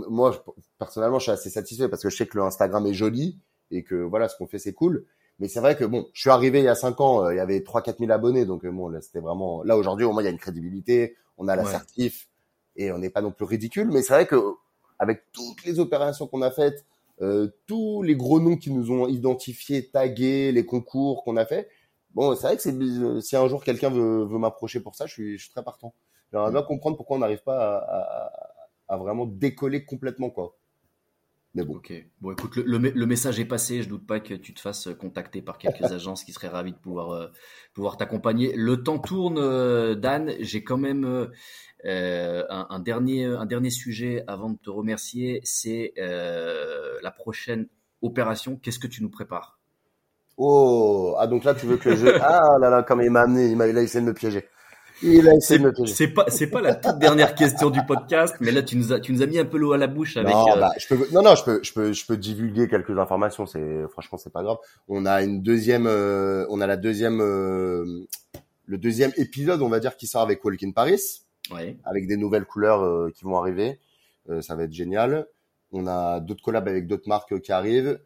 Speaker 2: moi, personnellement, je suis assez satisfait parce que je sais que le Instagram est joli et que voilà, ce qu'on fait, c'est cool. Mais c'est vrai que bon, je suis arrivé il y a cinq ans, euh, il y avait 3-4 000 abonnés, donc euh, bon, là c'était vraiment. Là aujourd'hui, au moins il y a une crédibilité, on a l'assertif et on n'est pas non plus ridicule. Mais c'est vrai que avec toutes les opérations qu'on a faites, euh, tous les gros noms qui nous ont identifiés, tagués, les concours qu'on a fait, bon, c'est vrai que c'est si un jour quelqu'un veut, veut m'approcher pour ça, je suis, je suis très partant. J'aimerais bien comprendre pourquoi on n'arrive pas à, à, à, vraiment décoller complètement quoi.
Speaker 1: Ok. Bon, écoute, le, le, message est passé. Je doute pas que tu te fasses contacter par quelques [LAUGHS] agences qui seraient ravies de pouvoir euh, pouvoir t'accompagner. Le temps tourne, euh, Dan. J'ai quand même euh, un, un, dernier un dernier sujet avant de te remercier. C'est la prochaine opération. Qu'est-ce que tu nous prépares?
Speaker 2: Oh, ah donc là tu veux que je [LAUGHS] ah là là comme il m'a amené, il m'a essayé de me piéger.
Speaker 1: C'est pas, c'est pas la toute dernière question du podcast, mais là tu nous as, tu nous as mis un peu l'eau à la bouche avec.
Speaker 2: Non, euh, bah, je peux, non, non, je peux, je peux, je peux divulguer quelques informations. C'est, franchement, c'est pas grave. On a une deuxième, euh, on a la deuxième, euh, le deuxième épisode, on va dire, qui sort avec Walk in Paris,
Speaker 1: ouais.
Speaker 2: avec des nouvelles couleurs qui vont arriver. ça va être génial. On a d'autres collabs avec d'autres marques qui arrivent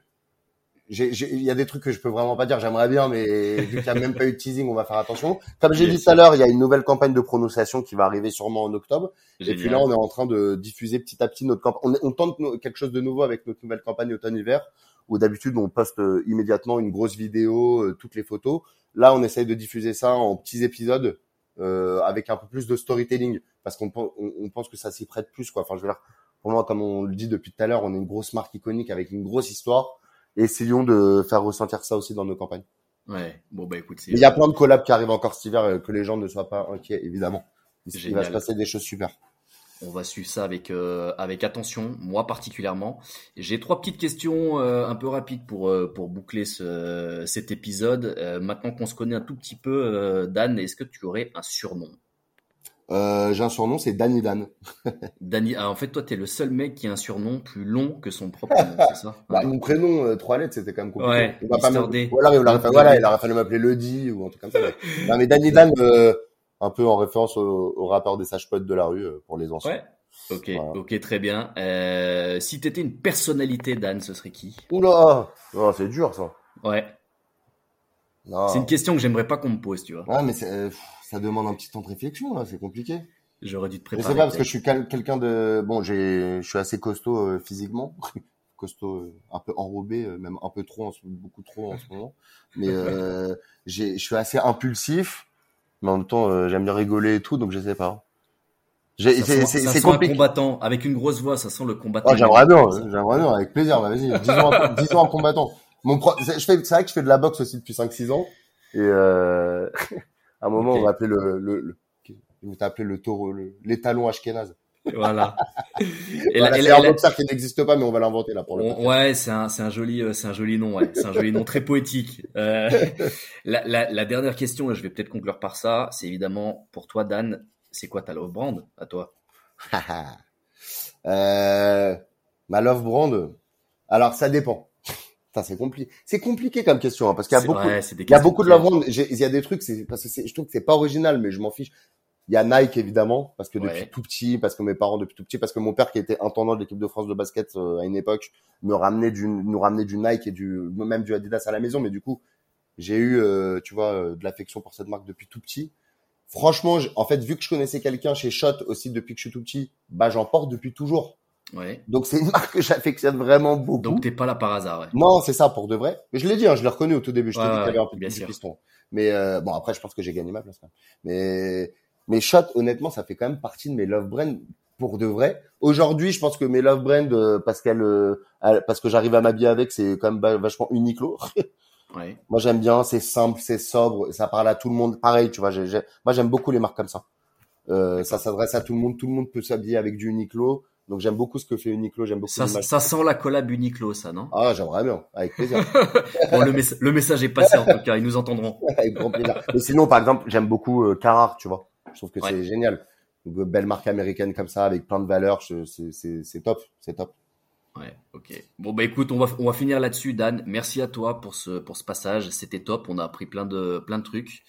Speaker 2: il y a des trucs que je peux vraiment pas dire. J'aimerais bien, mais [LAUGHS] vu qu'il n'y a même pas eu de teasing, on va faire attention. Comme j'ai dit tout à l'heure, il y a une nouvelle campagne de prononciation qui va arriver sûrement en octobre. Et puis là, on est en train de diffuser petit à petit notre campagne. On, on, tente quelque chose de nouveau avec notre nouvelle campagne automne-hiver, où d'habitude on poste euh, immédiatement une grosse vidéo, euh, toutes les photos. Là, on essaye de diffuser ça en petits épisodes euh, avec un peu plus de storytelling, parce qu'on on, on pense que ça s'y prête plus. Quoi. Enfin, je veux dire, pour moi, comme on le dit depuis tout à l'heure, on est une grosse marque iconique avec une grosse histoire essayons de faire ressentir ça aussi dans nos campagnes.
Speaker 1: Ouais, bon bah écoute,
Speaker 2: il y a plein de collabs qui arrivent encore cet hiver, euh, que les gens ne soient pas inquiets, évidemment. Il va se passer des choses super.
Speaker 1: On va suivre ça avec euh, avec attention, moi particulièrement. J'ai trois petites questions euh, un peu rapides pour pour boucler ce, cet épisode. maintenant qu'on se connaît un tout petit peu, Dan, est-ce que tu aurais un surnom?
Speaker 2: Euh, j'ai un surnom, c'est Danny Dan. [LAUGHS]
Speaker 1: Danny, ah, en fait, toi, t'es le seul mec qui a un surnom plus long que son propre nom, c'est ça? [LAUGHS]
Speaker 2: Bah, Mon prénom, euh, trois lettres, c'était quand même compliqué.
Speaker 1: Ouais, pas
Speaker 2: voilà, il aurait fallu, voilà, il aurait fallu m'appeler Ledi ou un truc comme ça. [LAUGHS] non, mais Danny Dan, euh, un peu en référence au, au rappeur des sages-potes de la rue pour les anciens.
Speaker 1: Ouais. Ok, ok, très bien. Si t'étais une personnalité, Dan, ce serait qui?
Speaker 2: Oula, oh, c'est dur ça.
Speaker 1: Ouais. C'est une question que j'aimerais pas qu'on me pose, tu vois.
Speaker 2: Ouais, mais c'est ça demande un petit temps de réflexion, là, c'est compliqué.
Speaker 1: J'aurais dû te préparer.
Speaker 2: Je sais pas, parce que je suis quelqu'un de, bon, j'ai, je suis assez costaud euh, physiquement, [LAUGHS] costaud, euh, un peu enrobé, euh, même un peu trop, beaucoup trop en ce moment. Mais j'ai, je suis assez impulsif, mais en même temps, j'aime bien rigoler et tout, donc je sais pas.
Speaker 1: C'est c'est compliqué. un combattant avec une grosse voix, ça sent le combattant.
Speaker 2: Oh, j'aimerais bien, j'aimerais bien, avec plaisir. Bah, vas-y, disons, [LAUGHS] disons un combattant. Mon je fais, c'est vrai que je fais de la boxe aussi depuis 5-6 ans. Et euh, [LAUGHS] À un moment, on va appeler le, le, le on appelé le taureau, l'étalon ashkénaze.
Speaker 1: Voilà. [LAUGHS]
Speaker 2: et voilà, c'est un boxeur qui n'existe pas, mais on va l'inventer là pour le.
Speaker 1: ouais, c'est un, c'est un joli, euh, c'est un joli nom. Ouais, c'est un joli nom très poétique. Euh, [LAUGHS] la, la, la, dernière question, et je vais peut-être conclure par ça, c'est évidemment pour toi, Dan, c'est quoi ta love brand à toi? [LAUGHS]
Speaker 2: Euh, Ma love brand, Alors ça dépend. C'est compliqué. C'est compliqué comme question hein, parce qu'il y a beaucoup,
Speaker 1: des
Speaker 2: il y a beaucoup de Il y a des trucs, c'est parce que je trouve que c'est pas original, mais je m'en fiche. Il y a Nike évidemment parce que depuis
Speaker 1: Ouais.
Speaker 2: tout petit, parce que mes parents depuis tout petit, parce que mon père qui était intendant de l'équipe de France de basket euh, à une époque me ramenait du, nous ramenait du Nike et du même du Adidas à la maison. Mais du coup, j'ai eu, euh, tu vois, euh, de l'affection pour cette marque depuis tout petit. Franchement, en fait, vu que je connaissais quelqu'un chez Shot aussi depuis que je suis tout petit, bah j'en porte depuis toujours.
Speaker 1: Ouais.
Speaker 2: Donc c'est une marque que j'affectionne vraiment beaucoup.
Speaker 1: Donc t'es pas là par hasard, ouais.
Speaker 2: Non, c'est ça pour de vrai. Mais je l'ai dit, hein, je l'ai reconnu au tout début. Je t'ai
Speaker 1: Ouais,
Speaker 2: dit qu'il y avait un piston. Mais euh, bon, après, je pense que j'ai gagné ma place. Mais mais Shot, honnêtement, ça fait quand même partie de mes love brands pour de vrai. Aujourd'hui, je pense que mes love brands, euh, parce qu'elle, euh, parce que j'arrive à m'habiller avec, c'est quand même va- vachement Uniqlo. [LAUGHS]
Speaker 1: Ouais.
Speaker 2: Moi, j'aime bien, c'est simple, c'est sobre, ça parle à tout le monde. Pareil, tu vois. j'ai- j'ai- moi, j'aime beaucoup les marques comme ça. Euh, ça s'adresse à tout le monde. Tout le monde peut s'habiller avec du Uniqlo. Donc, j'aime beaucoup ce que fait Uniqlo. J'aime beaucoup
Speaker 1: Ça, ça sent la collab Uniqlo, ça, non?
Speaker 2: Ah, j'aimerais bien, avec plaisir. [LAUGHS]
Speaker 1: Bon, le, le message est passé en tout cas, ils nous entendront. [LAUGHS]
Speaker 2: avec grand plaisir. Mais sinon, par exemple, j'aime beaucoup euh, tu vois. Je trouve que
Speaker 1: Ouais.
Speaker 2: c'est génial. Donc, euh, belle marque américaine comme ça, avec plein de valeurs, c'est- top, c'est top.
Speaker 1: Ouais, ok. Bon bah écoute, on va on va finir là-dessus, Dan. Merci à toi pour ce pour ce passage, c'était top. On a appris plein de plein de trucs.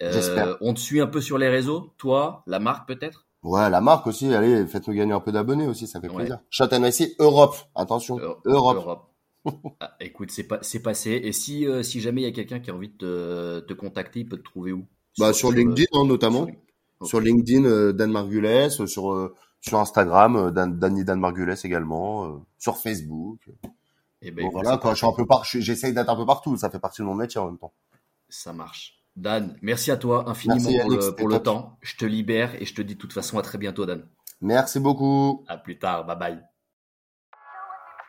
Speaker 1: Euh,
Speaker 2: J'espère.
Speaker 1: On te suit un peu sur les réseaux, toi, la marque peut-être?
Speaker 2: Ouais, la marque aussi, allez, faites-nous gagner un peu d'abonnés aussi, ça fait
Speaker 1: Ouais.
Speaker 2: plaisir. Shot NYC Europe, attention,
Speaker 1: Euh,
Speaker 2: Europe. [LAUGHS]
Speaker 1: Ah, écoute, c'est pas c'est passé. Et si euh, si jamais il y a quelqu'un qui a envie de te, te contacter, il peut te trouver où?
Speaker 2: Bah, sur LinkedIn, hein, notamment.
Speaker 1: sur-
Speaker 2: LinkedIn, euh, Dan Margules, euh, sur, euh, sur Instagram, euh, Dan, Danny Dan Margules également, euh, sur Facebook.
Speaker 1: Eh ben,
Speaker 2: Bon,
Speaker 1: écoute,
Speaker 2: voilà, quoi, je suis un peu par, je- j'essaye d'être un peu partout, ça fait partie de mon métier en même temps.
Speaker 1: Ça marche. Dan, merci à toi infiniment
Speaker 2: Merci,
Speaker 1: pour, le, pour temps. Je te libère et je te dis de toute façon à très bientôt, Dan.
Speaker 2: Merci beaucoup.
Speaker 1: À plus tard, bye bye.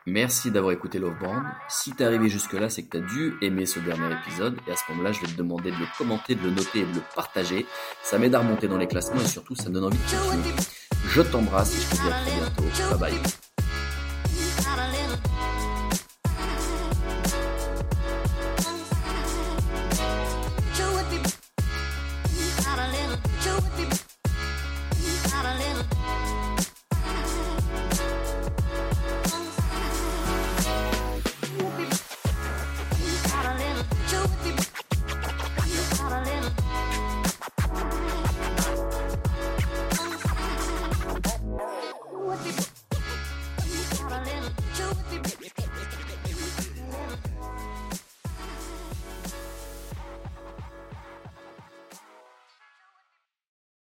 Speaker 1: Merci d'avoir écouté Love Brand. Si t'es arrivé jusque là, c'est que t'as dû aimer ce dernier épisode. Et à ce moment-là, je vais te demander de le commenter, de le noter et de le partager. Ça m'aide à remonter dans les classements et surtout, ça me donne envie de continuer. Je t'embrasse et je te dis à très bientôt. Bye bye.